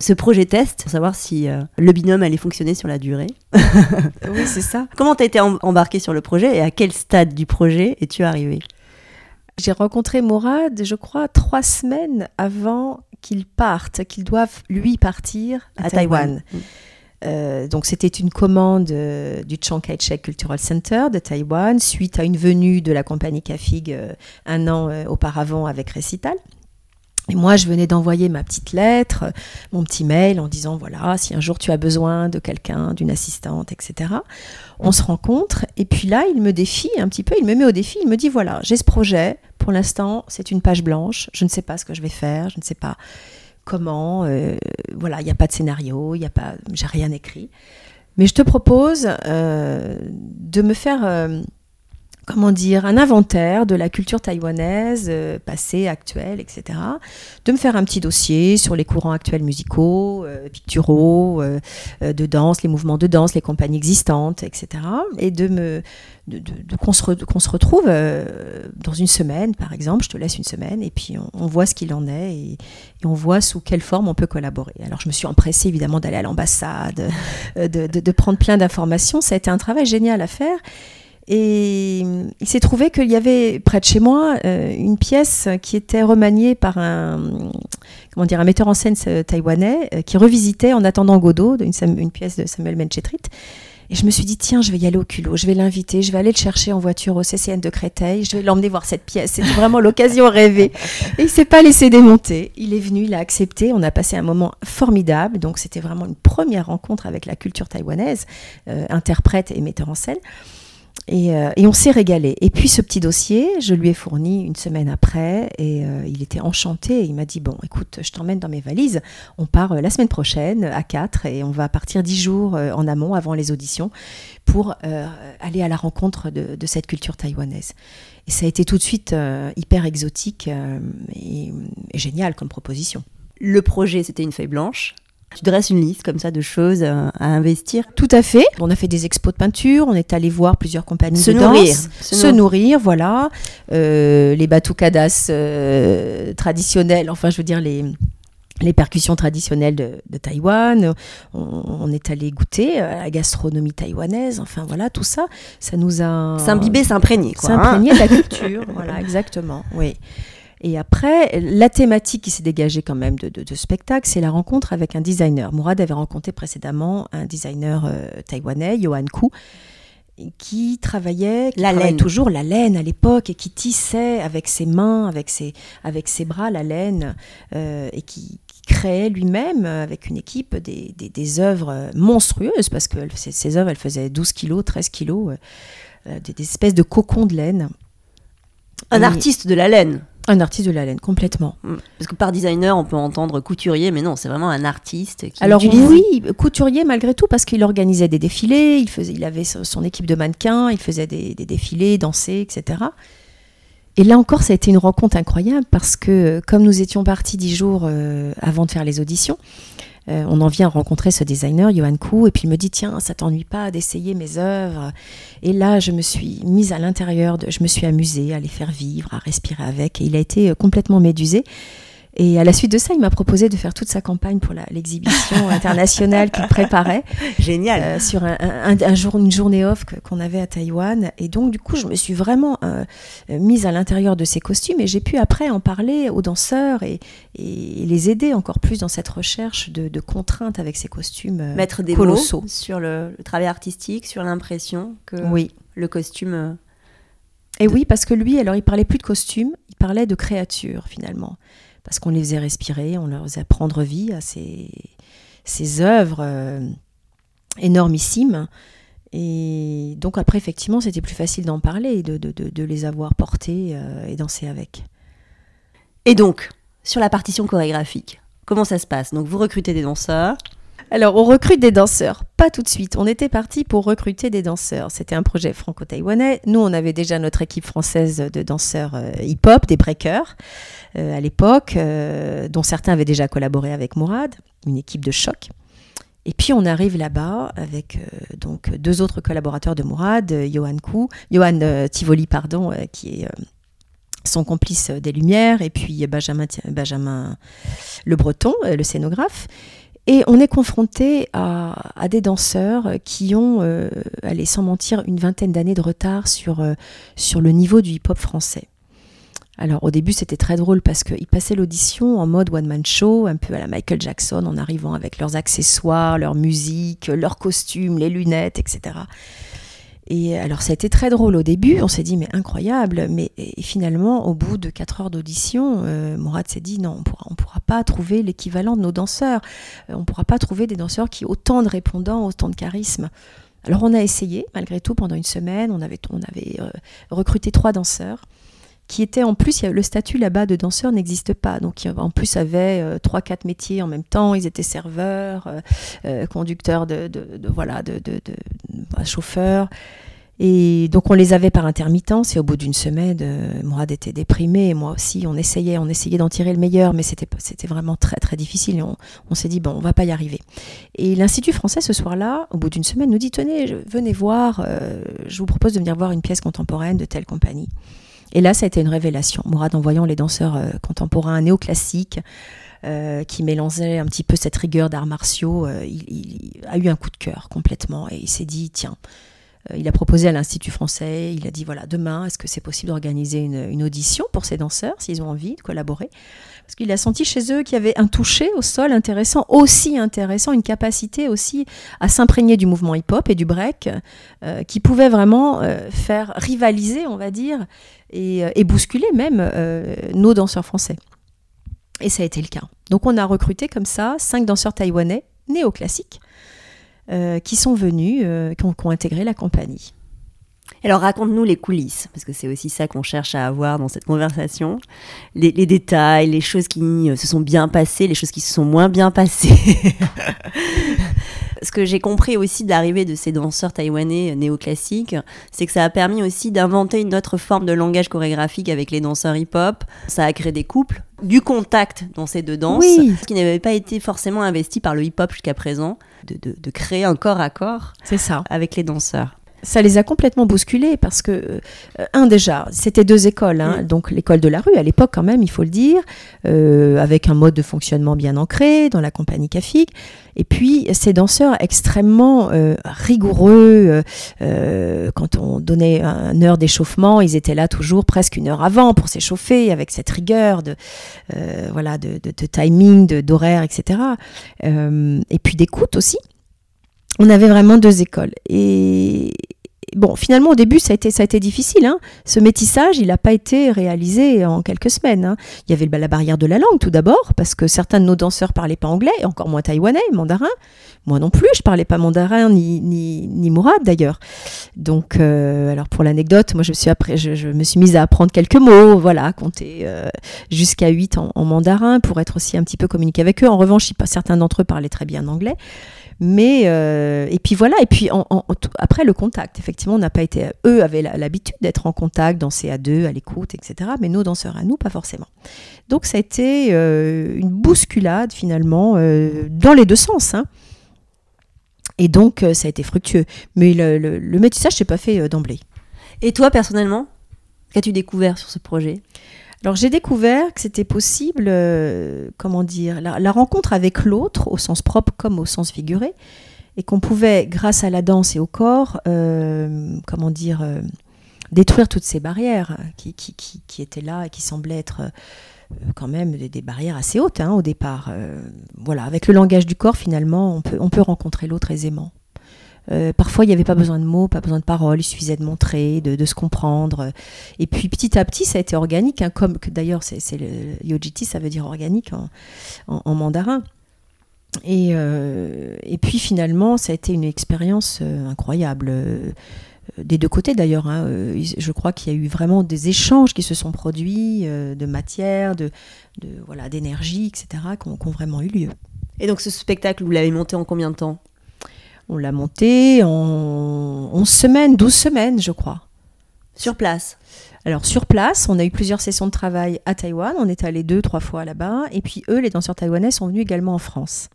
ce projet test pour savoir si euh, le binôme allait fonctionner sur la durée. oui, c'est ça. Comment tu as été embarqué sur le projet et à quel stade du projet es-tu arrivé J'ai rencontré Mourad, je crois, trois semaines avant qu'il parte, qu'il doive lui partir à, Taïwan. Mm. Euh, donc c'était une commande euh, du Chiang Kai-shek Cultural Center de Taïwan suite à une venue de la compagnie Cafig un an auparavant avec Récital. Et moi, je venais d'envoyer ma petite lettre, mon petit mail en disant voilà, si un jour tu as besoin de quelqu'un, d'une assistante, etc. On se rencontre. Et puis là, il me défie un petit peu, il me met au défi. Il me dit voilà, j'ai ce projet. Pour l'instant, c'est une page blanche. Je ne sais pas ce que je vais faire. Je ne sais pas comment. Euh, voilà, il n'y a pas de scénario, il n'y a pas, j'ai rien écrit. Mais je te propose euh, de me faire euh, comment dire, un inventaire de la culture taïwanaise, euh, passée, actuelle, etc. De me faire un petit dossier sur les courants actuels musicaux, euh, picturaux, euh, de danse, les mouvements de danse, les compagnies existantes, etc. Et de me de, qu'on se, se, retrouve dans une semaine, par exemple, je te laisse une semaine, et puis on, voit ce qu'il en est, et, et, on voit sous quelle forme on peut collaborer. Alors je me suis empressée évidemment d'aller à l'ambassade, de, de prendre plein d'informations, ça a été un travail génial à faire. Et il s'est trouvé qu'il y avait près de chez moi euh, une pièce qui était remaniée par un, comment dire, un metteur en scène euh, taïwanais euh, qui revisitait En attendant Godot, une, pièce de Samuel Menchetrit. Et je me suis dit, tiens, je vais y aller au culot, je vais l'inviter, je vais aller le chercher en voiture au CCN de Créteil, je vais l'emmener voir cette pièce. C'était vraiment l'occasion rêvée. Et il s'est pas laissé démonter. Il est venu, il a accepté. On a passé un moment formidable. Donc, c'était vraiment une première rencontre avec la culture taïwanaise, interprète et metteur en scène. Euh, et, on s'est régalé. Et puis ce petit dossier, je lui ai fourni une semaine après et euh, il était enchanté. Il m'a dit Bon, écoute, je t'emmène dans mes valises. On part euh, la semaine prochaine à 4 et on va partir 10 jours en amont avant les auditions pour aller à la rencontre de, cette culture taïwanaise. Et ça a été tout de suite hyper exotique et génial comme proposition. Le projet, c'était une feuille blanche. Tu dresses une liste comme ça de choses à, investir Tout à fait. On a fait des expos de peinture, on est allé voir plusieurs compagnies se de nourrir. danse. Se, nourrir, voilà. Euh, les batucadas euh, traditionnels, enfin je veux dire les les percussions traditionnelles de, Taïwan. On, est allé goûter à la gastronomie taïwanaise. Enfin voilà, tout ça, ça nous a s'imbiber, s'imprégner, quoi. S'imprégner de la culture, voilà, exactement. Oui. Et après, la thématique qui s'est dégagée quand même de, ce spectacle, c'est la rencontre avec un designer. Mourad avait rencontré précédemment un designer euh, taïwanais, Yohan Ku, qui travaillait, qui la laine. toujours la laine à l'époque et qui tissait avec ses mains, avec ses, avec ses bras la laine euh, et qui, créait lui-même avec une équipe des, des, œuvres monstrueuses parce que ces, œuvres elles faisaient 12 kilos, 13 kilos, euh, des, espèces de cocons de laine. Un artiste de la laine Un artiste de la laine, complètement. Mm. Parce que par designer, on peut entendre couturier, mais non, c'est vraiment un artiste qui Alors utilise- oui, couturier malgré tout, parce qu'il organisait des défilés, il, faisait, il avait son son équipe de mannequins, il faisait des, des défilés, dansait, etc. Et là encore, ça a été une rencontre incroyable, parce que comme nous étions partis dix jours euh, avant de faire les auditions, euh, on en vient rencontrer ce designer, Johan Kou, et puis il me dit, tiens, ça t'ennuie pas d'essayer mes œuvres? Et là, je me suis mise à l'intérieur, je me suis amusée à les faire vivre, à respirer avec, et il a été euh, complètement médusé. Et à la suite de ça, il m'a proposé de faire toute sa campagne pour l'exhibition internationale qu'il préparait Génial. euh, sur un, un- un jour, une journée off qu'on avait à Taïwan. Et donc, du coup, je me suis vraiment euh, mise à l'intérieur de ces costumes et j'ai pu après en parler aux danseurs et, et les aider encore plus dans cette recherche de, de contraintes avec ces costumes euh, Mettre des colossaux. mots sur le, le travail artistique, sur l'impression que Oui. le costume. euh, Et oui, parce que lui, alors, il parlait plus de costumes, il parlait de créatures finalement. Parce qu'on les faisait respirer, on leur faisait prendre vie à ces, ces œuvres euh, énormissimes. Et donc après, effectivement, c'était plus facile d'en parler, de- de- de les avoir portés euh, et danser avec. Et donc, sur la partition chorégraphique, comment ça se passe? Donc, vous recrutez des danseurs. Alors, on recrute des danseurs, pas tout de suite. On était parti pour recruter des danseurs. C'était un projet franco-taïwanais. Nous, on avait déjà notre équipe française de danseurs euh, hip-hop, des breakers, euh, à l'époque, euh, dont certains avaient déjà collaboré avec Mourad, une équipe de choc. Et puis, on arrive là-bas avec donc deux autres collaborateurs de Mourad, Johan Kou, Tivoli, pardon, qui est son complice des Lumières, et puis Benjamin, Le Breton, le scénographe. Et on est confronté à, des danseurs qui ont, euh, allez, sans mentir, une vingtaine d'années de retard sur, euh, sur le niveau du hip-hop français. Alors au début c'était très drôle parce qu'ils passaient l'audition en mode one-man show, un peu à la Michael Jackson, en arrivant avec leurs accessoires, leur musique, leurs costumes, les lunettes, etc. Et alors ça a été très drôle au début, on s'est dit mais incroyable, mais et finalement au bout de quatre heures d'audition, euh, Mourad s'est dit non, on on pourra pas trouver l'équivalent de nos danseurs, Euh, on pourra pas trouver des danseurs qui autant de répondants, autant de charisme. Alors on a essayé malgré tout pendant une semaine, on avait, on avait euh, recruté trois danseurs qui étaient en plus, le statut là-bas de danseur n'existe pas, donc ils, en plus avaient euh, trois quatre métiers en même temps, ils étaient serveurs, euh, euh, conducteurs de, voilà de, bah, chauffeurs. Et donc on les avait par intermittence et au bout d'une semaine, euh, Mourad était déprimé et moi aussi. On essayait, on essayait d'en tirer le meilleur, mais c'était c'était vraiment très très difficile. Et on, s'est dit bon, on va pas y arriver. Et l'Institut français ce soir-là, au bout d'une semaine, nous dit tenez, je- venez voir, je vous propose de venir voir une pièce contemporaine de telle compagnie. Et là, ça a été une révélation. Mourad, en voyant les danseurs euh, contemporains néoclassiques, euh, qui mélangeaient un petit peu cette rigueur d'arts martiaux, euh, il, a eu un coup de cœur complètement et il s'est dit tiens. Il a proposé à l'Institut français, il a dit voilà, demain, est-ce que c'est possible d'organiser une, une audition pour ces danseurs, s'ils ont envie de collaborer? Parce qu'il a senti chez eux qu'il y avait un toucher au sol intéressant, aussi intéressant, une capacité aussi à s'imprégner du mouvement hip-hop et du break, qui pouvait vraiment faire rivaliser, on va dire, et, euh, et bousculer même euh, nos danseurs français. Et ça a été le cas. Donc on a recruté comme ça cinq danseurs taïwanais néoclassiques euh, qui sont venus, qui ont intégré la compagnie. Alors raconte-nous les coulisses, parce que c'est aussi ça qu'on cherche à avoir dans cette conversation. Les, les détails, les choses qui euh, se sont bien passées, les choses qui se sont moins bien passées. Ce que j'ai compris aussi de l'arrivée de ces danseurs taïwanais euh, néoclassiques, c'est que ça a permis aussi d'inventer une autre forme de langage chorégraphique avec les danseurs hip-hop. Ça a créé des couples, du contact dans ces deux danses, Oui. ce qui n'avait pas été forcément investi par le hip-hop jusqu'à présent, de, de- de créer un corps à corps C'est ça. avec les danseurs. Ça les a complètement bousculés parce que, euh, un déjà, c'était deux écoles, hein, Mm. donc l'école de la rue à l'époque quand même, il faut le dire, euh, avec un mode de fonctionnement bien ancré dans la compagnie CAFIC, et puis ces danseurs extrêmement euh, rigoureux, euh, euh, quand on donnait une heure d'échauffement, ils étaient là toujours presque une heure avant pour s'échauffer, avec cette rigueur de, euh, voilà, de, de- de timing, de- d'horaire, etc. Euh, et puis d'écoute aussi on avait vraiment deux écoles. Et bon, finalement, au début, ça a été, ça a été difficile. Hein. Ce métissage, il n'a pas été réalisé en quelques semaines. Hein. Il y avait la barrière de la langue, tout d'abord, parce que certains de nos danseurs parlaient pas anglais, et encore moins taïwanais, mandarin. Moi non plus, je parlais pas mandarin ni, ni, ni mourad d'ailleurs. Donc, euh, alors pour l'anecdote, moi je me, suis après, je, me suis mise à apprendre quelques mots, voilà, compter euh, jusqu'à 8 en, en, mandarin pour être aussi un petit peu communiqué avec eux. En revanche, certains d'entre eux parlaient très bien anglais. Mais euh, et puis voilà, et puis après le contact, effectivement, on n'a pas été. Eux avaient l'habitude d'être en contact, danser à deux, à l'écoute, etc. Mais nos danseurs à nous, pas forcément. Donc ça a été euh, une bousculade finalement euh, dans les deux sens. Hein. Et donc ça a été fructueux. Mais le, le, le métissage s'est pas fait d'emblée. Et toi personnellement, qu'as-tu découvert sur ce projet? Alors j'ai découvert que c'était possible, euh, comment dire, la, rencontre avec l'autre, au sens propre comme au sens figuré, et qu'on pouvait, grâce à la danse et au corps, euh, comment dire, euh, détruire toutes ces barrières qui, étaient là et qui semblaient être quand même des, barrières assez hautes hein, au départ. voilà, avec le langage du corps, finalement, on peut, on peut rencontrer l'autre aisément. Euh, parfois, il n'y avait pas besoin de mots, pas besoin de paroles, il suffisait de montrer, de, se comprendre. Et puis, petit à petit, ça a été organique, hein, comme d'ailleurs, c'est, le yojiti, ça veut dire organique en, mandarin. Et, euh, et, puis, finalement, ça a été une expérience euh, incroyable. des deux côtés d'ailleurs. Hein. je crois qu'il y a eu vraiment des échanges qui se sont produits de matière, de, de voilà, d'énergie, etc., qui ont, qui ont vraiment eu lieu. Et donc ce spectacle, vous l'avez monté en combien de temps? On l'a monté en 11 semaines, 12 semaines, je crois. Sur place? Alors sur place, on a eu plusieurs sessions de travail à Taïwan, on est allé deux, trois fois là-bas, et puis eux, les danseurs taïwanais, sont venus également en France.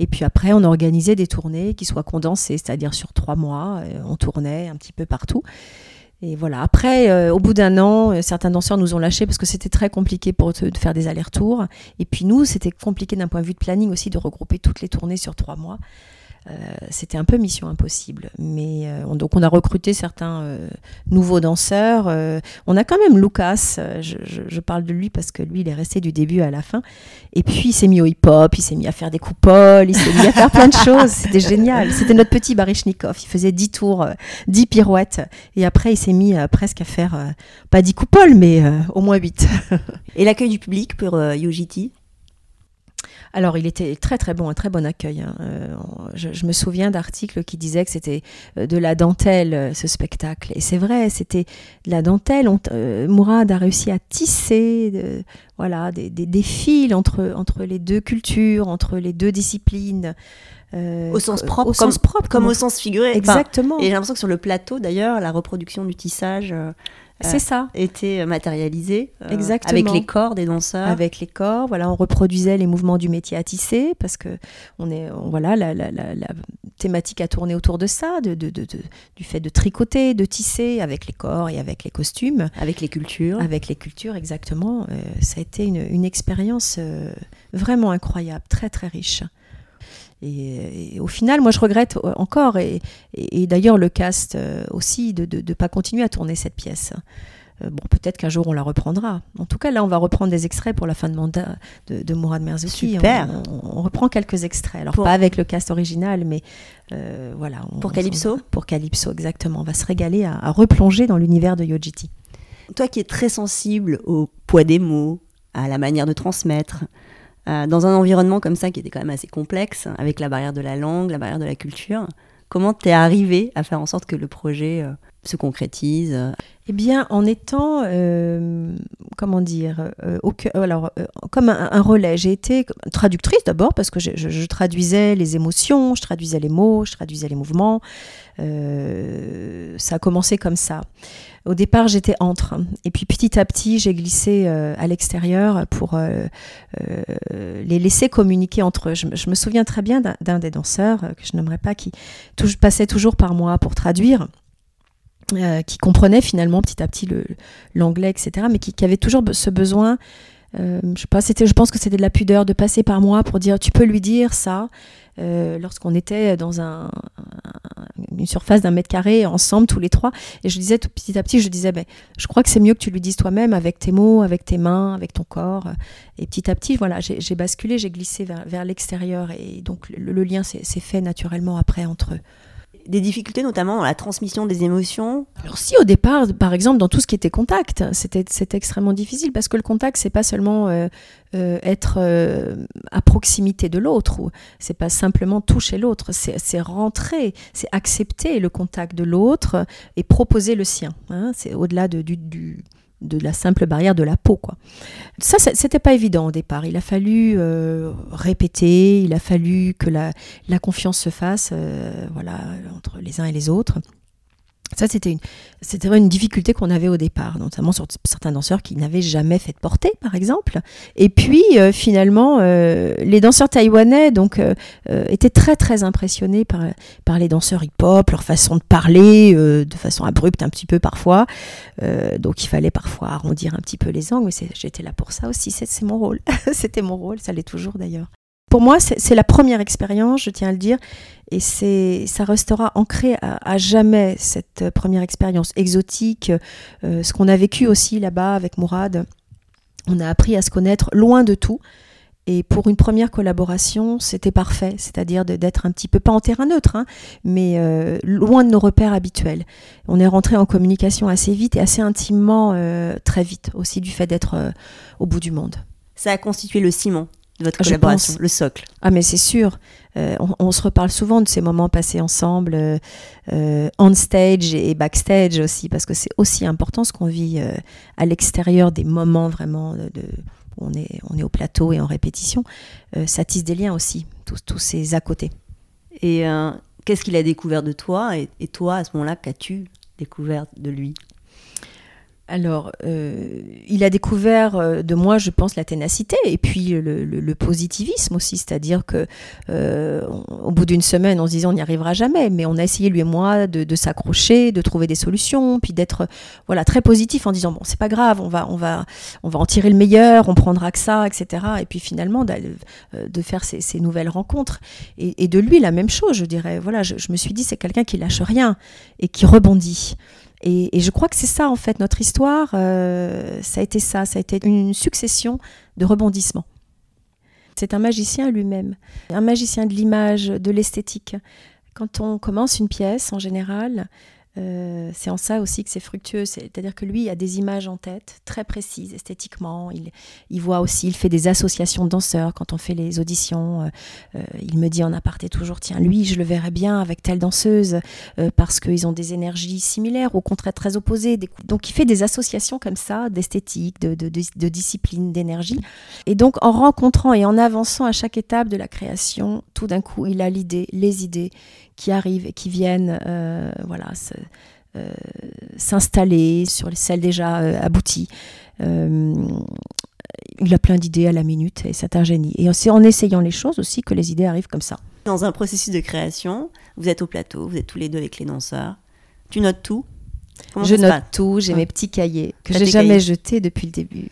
Et puis après, on a organisé des tournées qui soient condensées, c'est-à-dire sur trois mois, euh, on tournait un petit peu partout. Et voilà. Après, euh, au bout d'un an, euh, certains danseurs nous ont lâchés parce que c'était très compliqué pour eux de faire des allers-retours. Et puis nous, c'était compliqué d'un point de vue de planning aussi de regrouper toutes les tournées sur trois mois. Euh, c'était un peu mission impossible. Mais euh, donc on a recruté certains euh, nouveaux danseurs. on a quand même Lucas, je, parle de lui parce que lui il est resté du début à la fin. Et puis il s'est mis au hip-hop, il s'est mis à faire des coupoles, il s'est mis à faire plein de choses. C'était génial. C'était notre petit Barichnikov. Il faisait 10 tours, 10 pirouettes. Et après il s'est mis presque à faire, pas 10 coupoles, mais au moins 8. Et l'accueil du public pour Yojiti alors, il était très très bon, un très bon accueil. Hein. Euh, je, me souviens d'articles qui disaient que c'était euh, de la dentelle, euh, ce spectacle. Et c'est vrai, c'était de la dentelle. Mourad a réussi à tisser voilà, des, des, fils entre, entre les deux cultures, entre les deux disciplines. Au sens propre, au comme, sens propre, comme, au sens figuré. Exactement. et j'ai l'impression que sur le plateau, d'ailleurs, la reproduction du tissage c'est ça. était matérialisé euh, Exactement. avec les corps des danseurs. Avec les corps, voilà, on reproduisait les mouvements du métier à tisser parce que on est, voilà, la, la, la, thématique a tourné autour de ça, de, de, de, du fait de tricoter, de tisser avec les corps et avec les costumes, avec les cultures, avec les cultures exactement. Euh, ça a été une, une expérience euh, vraiment incroyable, très très riche. Et, au final, moi, je regrette encore, et, d'ailleurs le cast euh, aussi, de ne pas continuer à tourner cette pièce. Euh, bon, peut-être qu'un jour on la reprendra. En tout cas, là, on va reprendre des extraits pour la fin de mandat de, de Mourad Merzouki. Super. On, reprend quelques extraits. Alors, pas avec le cast original, mais euh, voilà. pour Calypso Pour Calypso, exactement. On va se régaler à, à replonger dans l'univers de Yojiti. Toi qui es très sensible au poids des mots, à la manière de transmettre, euh, dans un environnement comme ça qui était quand même assez complexe, avec la barrière de la langue, la barrière de la culture, comment t'es arrivé à faire en sorte que le projet euh, se concrétise Eh bien, en étant, euh, comment dire, au, alors, comme un, relais. J'ai été traductrice d'abord parce que je, traduisais les émotions, je traduisais les mots, je traduisais les mouvements. ça a commencé comme ça. Au départ, j'étais entre. Et puis petit à petit, j'ai glissé euh, à l'extérieur pour euh, euh, les laisser communiquer entre eux. Je, me souviens très bien d'un des danseurs, que je n'aimerais pas, qui passait toujours par moi pour traduire. Qui comprenait finalement petit à petit l'anglais, etc., mais qui, avait toujours ce besoin je sais pas, je pense que c'était de la pudeur de passer par moi pour dire, tu peux lui dire ça. lorsqu'on était dans un, une surface d'un mètre carré ensemble tous les trois. Et je disais tout petit à petit, je disais, ben, je crois que c'est mieux que tu lui dises toi-même avec tes mots, avec tes mains, avec ton corps. Et petit à petit, voilà, j'ai basculé, j'ai glissé vers, vers l'extérieur et donc le, lien s'est fait naturellement après entre eux. Des difficultés notamment dans la transmission des émotions Alors si au départ, par exemple, dans tout ce qui était contact, c'était extrêmement difficile parce que le contact, c'est pas seulement euh, euh, être euh, à proximité de l'autre, c'est pas simplement toucher l'autre, c'est c'est rentrer, c'est accepter le contact de l'autre et proposer le sien. hein. c'est au-delà de, du, du- de la simple barrière de la peau, quoi. Ça, c'était pas évident au départ. Il a fallu euh, répéter, il a fallu que la, la confiance se fasse, euh, voilà, entre les uns et les autres. Ça, c'était une, c'était vraiment une difficulté qu'on avait au départ, notamment sur certains danseurs qui n'avaient jamais fait de portée, par exemple. Et puis, euh, finalement, euh, les danseurs taïwanais donc, euh, euh, étaient très, très impressionnés par, par les danseurs hip-hop, leur façon de parler, euh, de façon abrupte un petit peu parfois. Euh, donc, il fallait parfois arrondir un petit peu les angles, j'étais là pour ça aussi, c'est mon rôle. C'était mon rôle, ça l'est toujours d'ailleurs. Pour moi, c'est la première expérience, je tiens à le dire, et c'est ça restera ancré à, jamais cette euh, première expérience exotique, euh, ce qu'on a vécu aussi là-bas avec Mourad. On a appris à se connaître loin de tout. Et pour une première collaboration, c'était parfait, c'est-à-dire d'être un petit peu, pas en terrain neutre, hein, mais euh, loin de nos repères habituels. On est rentré en communication assez vite et assez intimement très vite, aussi du fait d'être au bout du monde. Ça a constitué le ciment de votre Je collaboration, pense. le socle. Ah mais c'est sûr, Euh, on, on se reparle souvent de ces moments passés ensemble, euh, euh, on stage et backstage aussi, parce que c'est aussi important ce qu'on vit à l'extérieur des moments vraiment de, de- où on est, on est au plateau et en répétition. Ça tisse des liens aussi, tous, tous ces à côté. Et qu'est-ce qu'il a découvert de toi et, et toi, à ce moment-là, qu'as-tu découvert de lui? Alors, euh, il a découvert euh, de moi, je pense, la ténacité et puis le, positivisme aussi, c'est-à-dire que euh, au bout d'une semaine, on se disait on n'y arrivera jamais, mais on a essayé lui et moi de, s'accrocher, de trouver des solutions, puis d'être voilà très positif en disant bon c'est pas grave, on va on va on va en tirer le meilleur, on prendra que ça, etc. Et puis finalement euh, de faire ces, nouvelles rencontres et, et de lui la même chose, je dirais. Voilà, je, je me suis dit c'est quelqu'un qui lâche rien et qui rebondit. Et, je crois que c'est ça, en fait, notre histoire, euh, ça a été ça, ça a été une succession de rebondissements. C'est un magicien lui-même, un magicien de l'image, de l'esthétique. Quand on commence une pièce, en général, euh, c'est en ça aussi que c'est fructueux. C'est-à-dire que lui a des images en tête très précises esthétiquement. Il, voit aussi, il fait des associations de danseurs quand on fait les auditions. euh, euh, il me dit en aparté toujours tiens, lui, je le verrais bien avec telle danseuse euh, parce qu'ils ont des énergies similaires, au contraire très opposées. Donc il fait des associations comme ça d'esthétique, de, de, discipline, d'énergie. Et donc en rencontrant et en avançant à chaque étape de la création, tout d'un coup, il a l'idée, les idées qui arrivent et qui viennent voilà, s'installer sur les celles déjà euh, abouties. Euh, il a plein d'idées à la minute et c'est un génie. Et c'est en essayant les choses aussi que les idées arrivent comme ça. Dans un processus de création, vous êtes au plateau, vous êtes tous les deux avec les danseurs. Tu notes tout? Comment je note tout, j'ai Ouais. mes petits cahiers que j'ai jamais jetés depuis le début.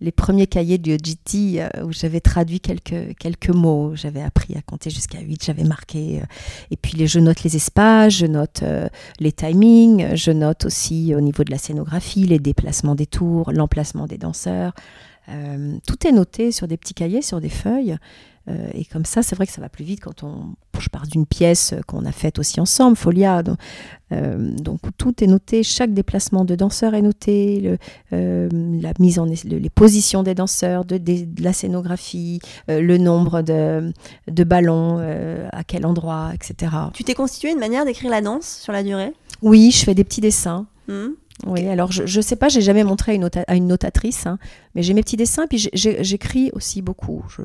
Les premiers cahiers du OGT euh, où j'avais traduit quelques, quelques mots, j'avais appris à compter jusqu'à 8, j'avais marqué. euh, et puis je note les espaces, je note euh, les timings, je note aussi au niveau de la scénographie, les déplacements des tours, l'emplacement des danseurs. Tout est noté sur des petits cahiers, sur des feuilles. Et comme ça, c'est vrai que ça va plus vite quand on. Je pars d'une pièce qu'on a faite aussi ensemble, Folia. Donc tout est noté, chaque déplacement de danseur est noté, le, euh, la mise en es- le- les positions des danseurs, de, la scénographie, euh, le nombre de, de ballons, euh, à quel endroit, etc. Tu t'es constitué une manière d'écrire la danse sur la durée? Oui, je fais des petits dessins. Hmm Oui, alors je, je sais pas, j'ai jamais montré à une, à une notatrice, hein, mais j'ai mes petits dessins, puis j'écris aussi beaucoup. Je,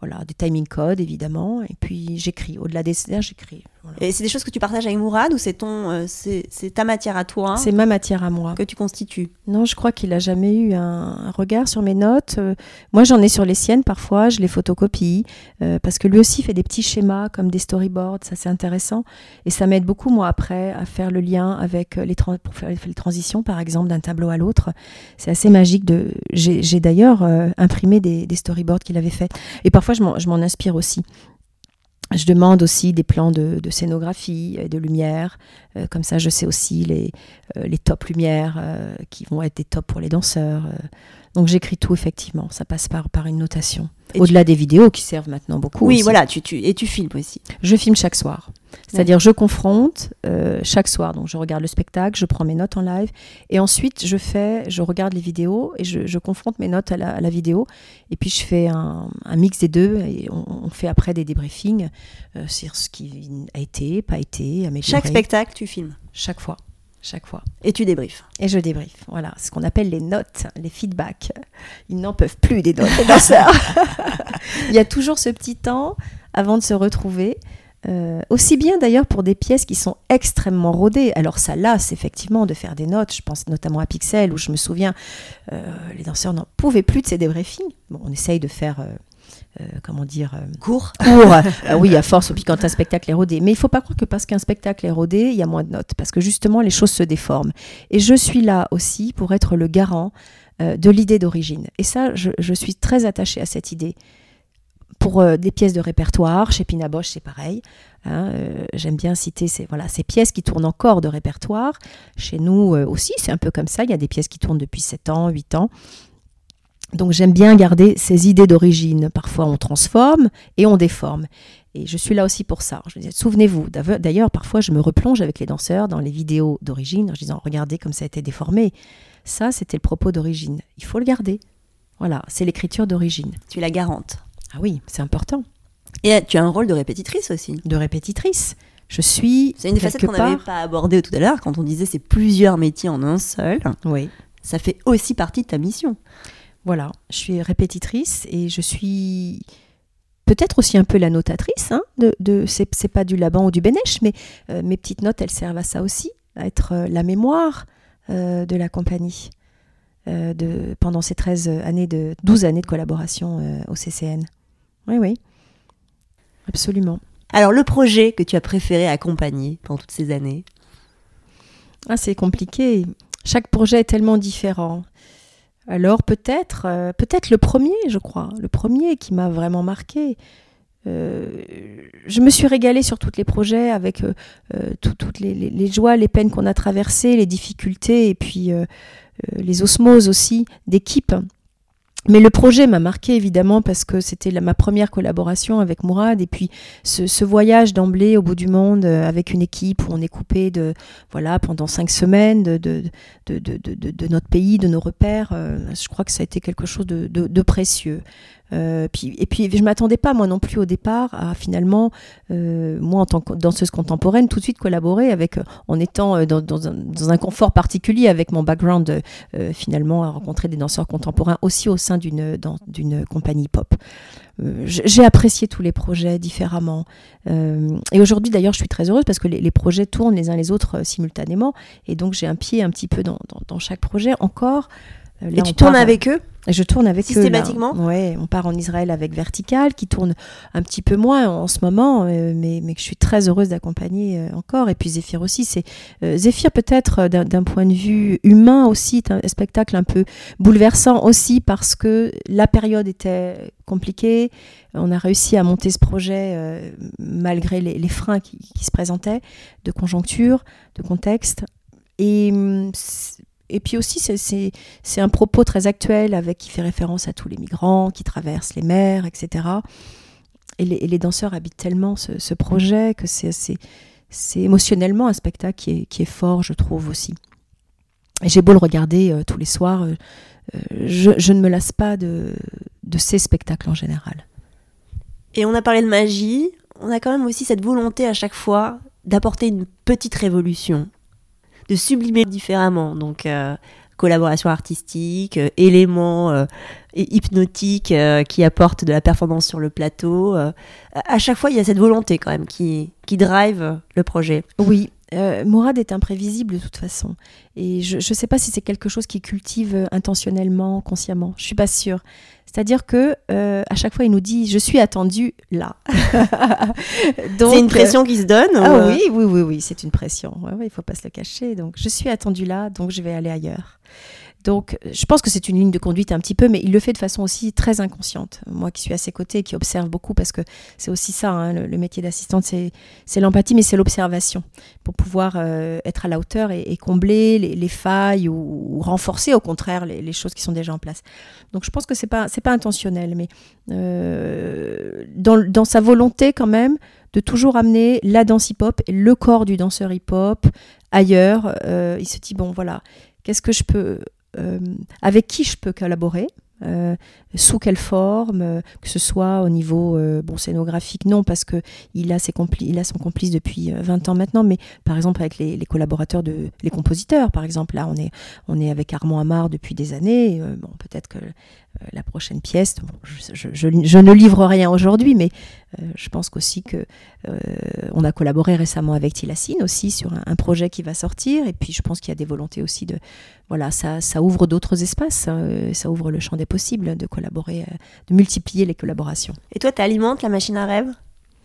voilà, des timing codes évidemment, et puis j'écris. Au-delà des dessins, j'écris. Voilà. Et c'est des choses que tu partages avec Mourad ou c'est ton, euh, c'est ta matière à toi C'est ma matière à moi. que tu constitues? Non, je crois qu'il a jamais eu un, un regard sur mes notes. Euh, moi, j'en ai sur les siennes parfois, je les photocopie, euh, parce que lui aussi fait des petits schémas comme des storyboards, ça c'est intéressant. Et ça m'aide beaucoup, moi, après, à faire le lien avec les, pour faire les transitions, par exemple, d'un tableau à l'autre. C'est assez magique. De... J'ai d'ailleurs imprimé des, des storyboards qu'il avait fait. Et parfois, m'en je m'en inspire aussi. Je demande aussi des plans de, de scénographie et de lumière. Euh, comme ça, je sais aussi les, euh, les top lumières euh, qui vont être des tops pour les danseurs. euh. Donc j'écris tout effectivement, ça passe par, par une notation. Au-delà des vidéos qui servent maintenant beaucoup. Oui, aussi. voilà, tu, tu, et tu filmes aussi. Je filme chaque soir. C'est-à-dire, je confronte euh, chaque soir. Donc, je regarde le spectacle, je prends mes notes en live. Et ensuite, je fais, je regarde les vidéos et je, je confronte mes notes à la, à la, vidéo. Et puis, je fais un, un mix des deux. Et on, on, fait après des débriefings euh, sur ce qui a été, pas été, amélioré. Chaque spectacle, tu filmes Chaque fois. Chaque fois. Et tu débriefes. Et je débriefe. Voilà, ce qu'on appelle les notes, les feedbacks. Ils n'en peuvent plus des notes, les danseurs. Il y a toujours ce petit temps avant de se retrouver. Euh, aussi bien d'ailleurs pour des pièces qui sont extrêmement rodées. Alors ça lasse effectivement de faire des notes. Je pense notamment à Pixel où je me souviens, euh, les danseurs n'en pouvaient plus de ces débriefings. Bon, on essaye de faire... Euh, euh, comment dire euh, court court euh, oui à force puis quand un spectacle est rodé mais il faut pas croire que parce qu'un spectacle est rodé il y a moins de notes parce que justement les choses se déforment et je suis là aussi pour être le garant de l'idée d'origine et ça je, je, suis très attachée à cette idée pour euh, des pièces de répertoire, chez Pina Bosch c'est pareil. Hein, euh, J'aime bien citer ces, pièces qui tournent encore de répertoire. Chez nous euh, aussi, c'est un peu comme ça. Il y a des pièces qui tournent depuis 7 ans, 8 ans. Donc j'aime bien garder ces idées d'origine. Parfois on transforme et on déforme. Et je suis là aussi pour ça. Souvenez-vous, d'ailleurs, parfois je me replonge avec les danseurs dans les vidéos d'origine en disant Regardez comme ça a été déformé. Ça, c'était le propos d'origine. Il faut le garder. Voilà, c'est l'écriture d'origine. Tu la garantes. Ah oui, c'est important. Et tu as un rôle de répétitrice aussi. De répétitrice. Je suis. C'est une facette qu'on n'avait pas abordée tout à l'heure quand on disait c'est plusieurs métiers en un seul. Oui. Ça fait aussi partie de ta mission. Voilà, je suis répétitrice et je suis peut-être aussi un peu la notatrice. Hein, de, de c'est pas du Laban ou du Bénèche, mais euh, mes petites notes, elles servent à ça aussi, à être euh, la mémoire euh, de la compagnie euh, de, pendant ces 13 années de 12 années de collaboration euh, au CCN. Oui, oui, absolument. Alors, le projet que tu as préféré accompagner pendant toutes ces années? Ah, C'est compliqué. Chaque projet est tellement différent. Alors peut-être, euh, peut-être le premier, je crois, le premier qui m'a vraiment marqué. Euh, je me suis régalée sur tous les projets avec euh, tout, toutes les, les, les, joies, les peines qu'on a traversées, les difficultés et puis les osmoses aussi d'équipe. Mais le projet m'a marqué évidemment parce que c'était ma première collaboration avec Mourad et puis ce, voyage d'emblée au bout du monde euh, avec une équipe où on est coupé de voilà pendant cinq semaines de, de, de, de, de notre pays, de nos repères. Euh, je crois que ça a été quelque chose de, précieux. Euh, puis, et puis je m'attendais pas moi non plus au départ à finalement euh, moi en tant que danseuse contemporaine tout de suite collaborer avec en étant dans, un, dans un, confort particulier avec mon background euh, finalement à rencontrer des danseurs contemporains aussi au sein d'une compagnie pop. Euh, J'ai apprécié tous les projets différemment euh, et aujourd'hui d'ailleurs je suis très heureuse parce que les, les, projets tournent les uns les autres simultanément et donc j'ai un pied un petit peu dans, dans chaque projet encore. Là, et tu tournes part, avec eux? je tourne avec Systématiquement? Eux. Ouais, on part en Israël avec Vertical, qui tourne un petit peu moins en ce moment, euh, mais, mais que je suis très heureuse d'accompagner euh, encore. Et puis Zéphyr aussi. C'est euh, Zéphyr peut-être d'un point de vue humain aussi, un spectacle un peu bouleversant aussi parce que la période était compliquée. On a réussi à monter ce projet euh, malgré les, les freins qui, qui, se présentaient, de conjoncture, de contexte. Et hum, et puis aussi, c'est un propos très actuel avec qui fait référence à tous les migrants qui traversent les mers, etc. Et les, danseurs habitent tellement ce, projet que c'est émotionnellement un spectacle qui est, fort, je trouve aussi. J'ai beau le regarder euh, tous les soirs, euh, je, je, ne me lasse pas de ces spectacles en général. Et on a parlé de magie, on a quand même aussi cette volonté à chaque fois d'apporter une petite révolution de sublimer différemment. Donc, euh, collaboration artistique, euh, éléments euh, hypnotiques qui apportent de la performance sur le plateau. À chaque fois, il y a cette volonté quand même qui, qui drive le projet. Oui. Mourad est imprévisible de toute façon. Et je ne sais pas si c'est quelque chose qu'il cultive intentionnellement, consciemment. Je suis pas sûre. C'est-à-dire que euh, à chaque fois, il nous dit je suis attendu là. c'est une pression qui se donne. Ah ou... oui, oui, oui, oui, c'est une pression. Ouais, ouais, il faut pas se le cacher. Donc je suis attendu là, donc je vais aller ailleurs. Donc, je pense que c'est une ligne de conduite un petit peu, mais il le fait de façon aussi très inconsciente. Moi qui suis à ses côtés, qui observe beaucoup, parce que c'est aussi ça, hein, le, métier d'assistante, c'est l'empathie, mais c'est l'observation, pour pouvoir euh, être à la hauteur et, combler les, les failles ou, renforcer au contraire les, choses qui sont déjà en place. Donc, je pense que pas c'est pas intentionnel, mais euh, dans, dans, sa volonté quand même de toujours amener la danse hip-hop et le corps du danseur hip-hop ailleurs. Euh, il se dit, bon, voilà, qu'est-ce que je peux... euh, avec qui je peux collaborer euh, sous quelle forme, euh, que ce soit au niveau bon scénographique, non parce que il a a son complice depuis euh, 20 ans maintenant, mais par exemple avec les, collaborateurs de les compositeurs, par exemple là on est on est avec Armand Amar depuis des années, bon peut-être que la prochaine pièce, je, ne livre rien aujourd'hui, mais je pense qu'aussi que on a collaboré récemment avec Tilassine aussi sur un projet qui va sortir, et puis je pense qu'il y a des volontés aussi de voilà, ça, ça ouvre d'autres espaces, hein, euh, ça ouvre le champ des possibles de collaborer, euh, de multiplier les collaborations. Et toi, tu alimentes la machine à rêve?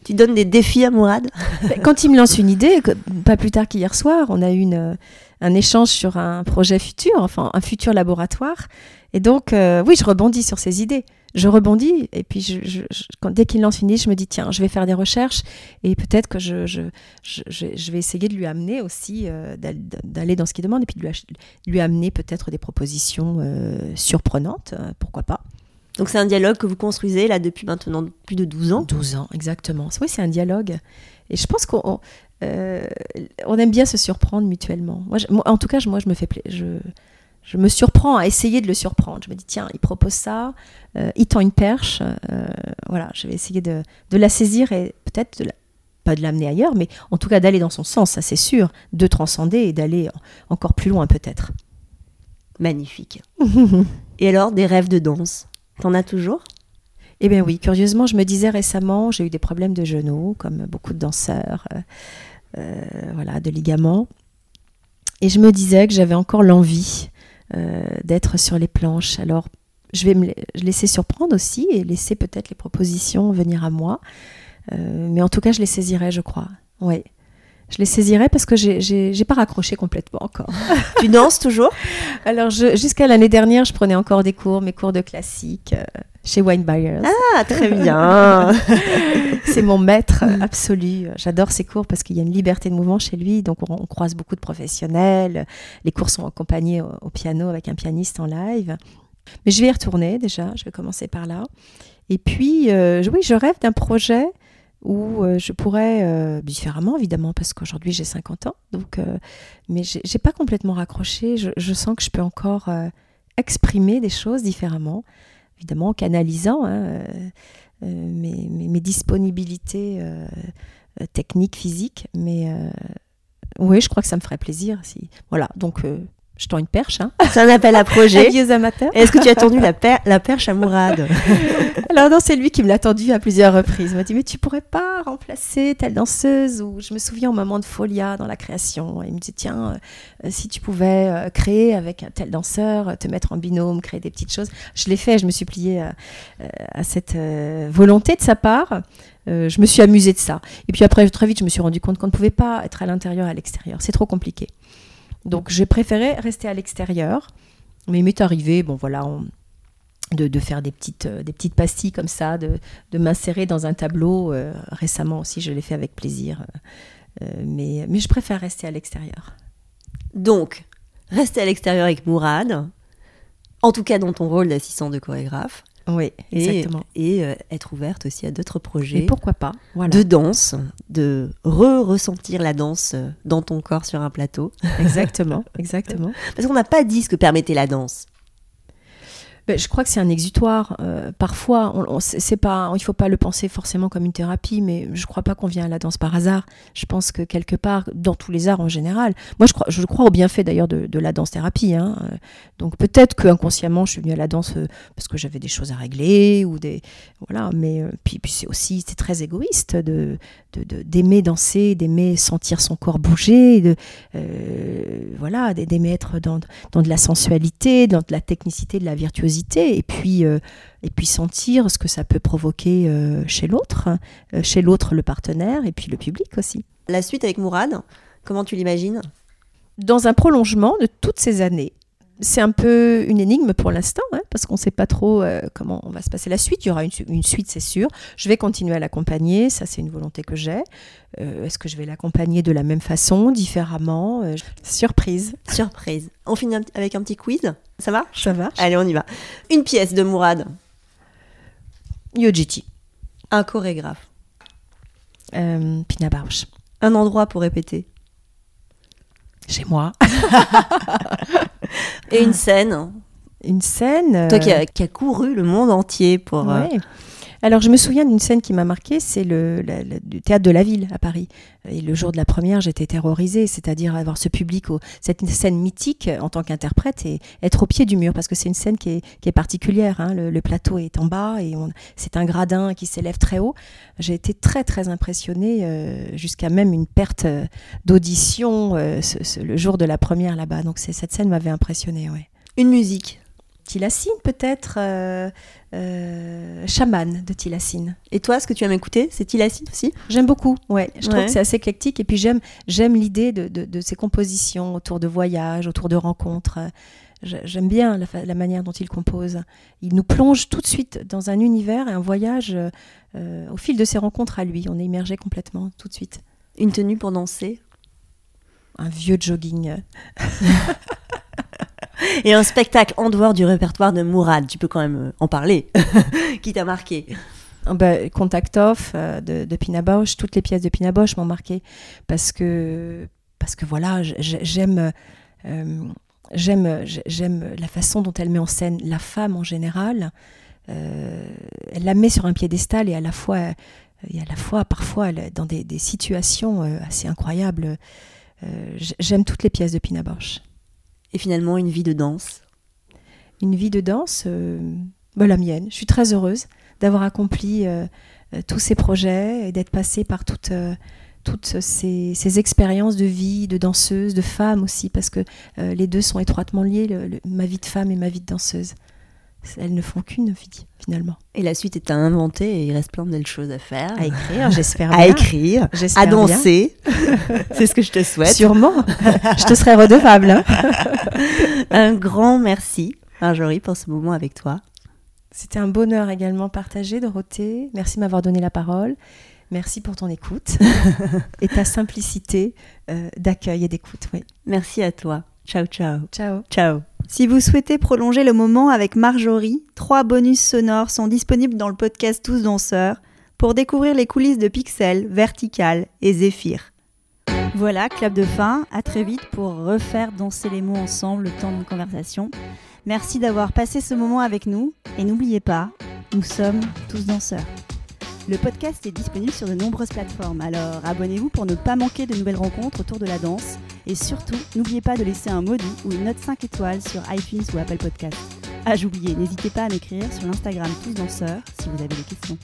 Tu donnes des défis à Mourad? Ben, Quand il me lance une idée, pas plus tard qu'hier soir, on a eu une, euh, un échange sur un projet futur, enfin un futur laboratoire. Et donc, euh, oui, je rebondis sur ces idées. Je rebondis, et puis je, je- je- quand, dès qu'il lance une idée, je me dis, tiens, je vais faire des recherches, et peut-être que je, vais essayer de lui amener aussi, euh, d'al- d'aller dans ce qu'il demande, et puis de lui, amener peut-être des propositions euh, surprenantes, euh, pourquoi pas. Donc c'est un dialogue que vous construisez là depuis maintenant plus de 12 ans? 12 ans, exactement. Oui, c'est un dialogue. Et je pense qu'on on, on aime bien se surprendre mutuellement. Moi, en tout cas, moi, je me fais pla- je, me surprends à essayer de le surprendre. Je me dis, tiens, il propose ça, euh, il tend une perche. euh, voilà, je vais essayer de, de la saisir et peut-être pas de l'amener ailleurs, mais en tout cas d'aller dans son sens, ça c'est sûr, de transcender et d'aller en- encore plus loin peut-être. Magnifique. Et alors, des rêves de danse T'en as toujours? Eh bien oui, curieusement, je me disais récemment, j'ai eu des problèmes de genoux, comme beaucoup de danseurs, euh, voilà, de ligaments. Et je me disais que j'avais encore l'envie euh, d'être sur les planches. Alors, je vais me laisser surprendre aussi et laisser peut-être les propositions venir à moi. Euh, mais en tout cas, je les saisirai, je crois. Oui. Je les saisirai parce que j'ai- pas raccroché complètement encore. Tu danses toujours? Alors, jusqu'à l'année dernière, je prenais encore des cours, mes cours de classique euh, chez Wine Buyers. Ah, très bien. C'est mon maître absolu. J'adore ses cours parce qu'il y a une liberté de mouvement chez lui. Donc, on, on croise beaucoup de professionnels. Les cours sont accompagnés au, au piano avec un pianiste en live. Mais je vais y retourner déjà. Je vais commencer par là. Et puis, euh, oui, je rêve d'un projet où euh, je pourrais, euh, différemment évidemment, parce qu'aujourd'hui j'ai 50 ans, donc, euh, mais j'ai pas complètement raccroché. Je, sens que je peux encore euh, exprimer des choses différemment, évidemment en canalisant hein, mes, disponibilités techniques, physiques. Mais oui, je crois que ça me ferait plaisir. Si... Voilà, donc je tends une perche. Hein. C'est un appel à projet. Amateurs. Est-ce que tu as tendu la, per- la perche à Mourad? Alors non, c'est lui qui me l'a tendu à plusieurs reprises. Il m'a dit mais tu pourrais pas remplacer telle danseuse ou je me souviens au moment de Folia dans la création. Il me dit tiens euh, si tu pouvais euh, créer avec un tel danseur, te mettre en binôme, créer des petites choses. Je l'ai fait. Je me suis pliée à, euh, à cette euh, volonté de sa part. Euh, je me suis amusée de ça. Et puis après très vite je me suis rendu compte qu'on ne pouvait pas être à l'intérieur et à l'extérieur. C'est trop compliqué. Donc j'ai préféré rester à l'extérieur. Mais il m'est arrivé bon voilà de, faire des petites, euh, des petites pastilles comme ça, de, m'insérer dans un tableau. euh, récemment aussi, je l'ai fait avec plaisir. euh, mais, mais je préfère rester à l'extérieur. Donc, rester à l'extérieur avec Mourad, en tout cas dans ton rôle d'assistant de chorégraphe, Oui, exactement. et, euh, être ouverte aussi à d'autres projets Et pourquoi pas voilà. de danse, de re-ressentir la danse euh, dans ton corps sur un plateau. Exactement, exactement. Parce qu'on n'a pas dit ce que permettait la danse. Ben, je crois que c'est un exutoire. euh, parfois, c'est pas, il faut pas le penser forcément comme une thérapie, mais je crois pas qu'on vient à la danse par hasard. Je pense que quelque part, dans tous les arts en général, moi je crois, je crois au bienfait d'ailleurs de, la danse thérapie. hein, euh, donc peut-être que inconsciemment, je suis venue à la danse euh, parce que j'avais des choses à régler ou des, voilà. Mais puis, c'est aussi, c'est très égoïste de d'aimer danser, d'aimer sentir son corps bouger, de voilà, d'aimer être dans dans de la sensualité, dans de la technicité, de la virtuosité, et puis, euh, et puis sentir ce que ça peut provoquer euh, chez l'autre, euh, chez l'autre le partenaire, et puis le public aussi. La suite avec Mourad, comment tu l'imagines? Dans un prolongement de toutes ces années, c'est un peu une énigme pour l'instant, hein, parce qu'on ne sait pas trop euh, comment on va se passer la suite. Il y aura une, su- une suite, c'est sûr. Je vais continuer à l'accompagner, ça c'est une volonté que j'ai. Euh, Est-ce que je vais l'accompagner de la même façon, différemment Euh, Surprise. Surprise. On finit avec un petit quiz Ça marche Ça va Allez, on y va. Une pièce de Mourad, Yojiti. un chorégraphe, Pina Bausch. Un endroit pour répéter. Chez moi. Et une scène. Une scène. Toi qui as qui a couru le monde entier pour. euh. Alors, je me souviens d'une scène qui m'a marquée, c'est le, théâtre de la ville à Paris. Et le jour de la première, j'étais terrorisée, c'est-à-dire avoir ce public, au, cette scène mythique euh, en tant qu'interprète et être au pied du mur, parce que c'est une scène qui est, qui est particulière. hein. Le, le plateau est en bas et c'est un gradin qui s'élève très haut. J'ai été très, très impressionnée, euh, jusqu'à même une perte euh, d'audition euh, ce- ce- le jour de la première là-bas. Donc, cette scène m'avait impressionnée, ouais. Une musique. Tilassine peut-être euh, euh, Chaman de Tilassine. Et toi, ce que tu aimes écouter, c'est Tilacine aussi? J'aime beaucoup, ouais. Je trouve que c'est assez éclectique et puis j'aime j'aime l'idée de, de, de ces compositions autour de voyages, autour de rencontres. J'aime bien la, manière dont il compose. Il nous plonge tout de suite dans un univers et un voyage euh, au fil de ses rencontres à lui. On est immergé complètement tout de suite. Une tenue pour danser Un vieux jogging. Et un spectacle en dehors du répertoire de Mourad, tu peux quand même euh, en parler, qui t'a marqué. Ah bah, Contact Off euh, de, de Pina Bausch, toutes les pièces de Pina Bausch m'ont marqué parce que, parce que voilà, euh, j'aime, la façon dont elle met en scène la femme en général. Elle la met sur un piédestal et à la fois, et à la fois parfois dans des, situations assez incroyables. Euh, j'aime toutes les pièces de Pina Bausch. Et finalement, une vie de danse? Une vie de danse, euh, bah, la mienne. Je suis très heureuse d'avoir accompli euh, tous ces projets et d'être passée par toutes, toutes ces, ces expériences de vie, de danseuse, de femme aussi, parce que euh, les deux sont étroitement liés, le- le- ma vie de femme et ma vie de danseuse. Elles ne font qu'une vie, finalement. Et la suite est à inventer et il reste plein de belles choses à faire. À écrire, j'espère À écrire, J'espère à danser. C'est ce que je te souhaite. Sûrement. je te serai redevable. hein. Un grand merci, Marjorie, pour ce moment avec toi. C'était un bonheur également partagé, Dorothée. Merci de m'avoir donné la parole. Merci pour ton écoute et ta simplicité euh, d'accueil et d'écoute. Oui. Merci à toi. Ciao, ciao. Ciao. Ciao. Si vous souhaitez prolonger le moment avec Marjorie, trois bonus sonores sont disponibles dans le podcast Tous Danseurs pour découvrir les coulisses de Pixel, Vertical et Zephyr. Voilà, clap de fin. À très vite pour refaire danser les mots ensemble le temps d'une conversation. Merci d'avoir passé ce moment avec nous et n'oubliez pas, nous sommes tous danseurs. Le podcast est disponible sur de nombreuses plateformes, alors abonnez-vous pour ne pas manquer de nouvelles rencontres autour de la danse. Et surtout, n'oubliez pas de laisser un doux ou une note 5 étoiles sur iTunes ou Apple Podcast. Ah, j'oubliais, n'hésitez pas à m'écrire sur l'Instagram Tous Danseurs si vous avez des questions.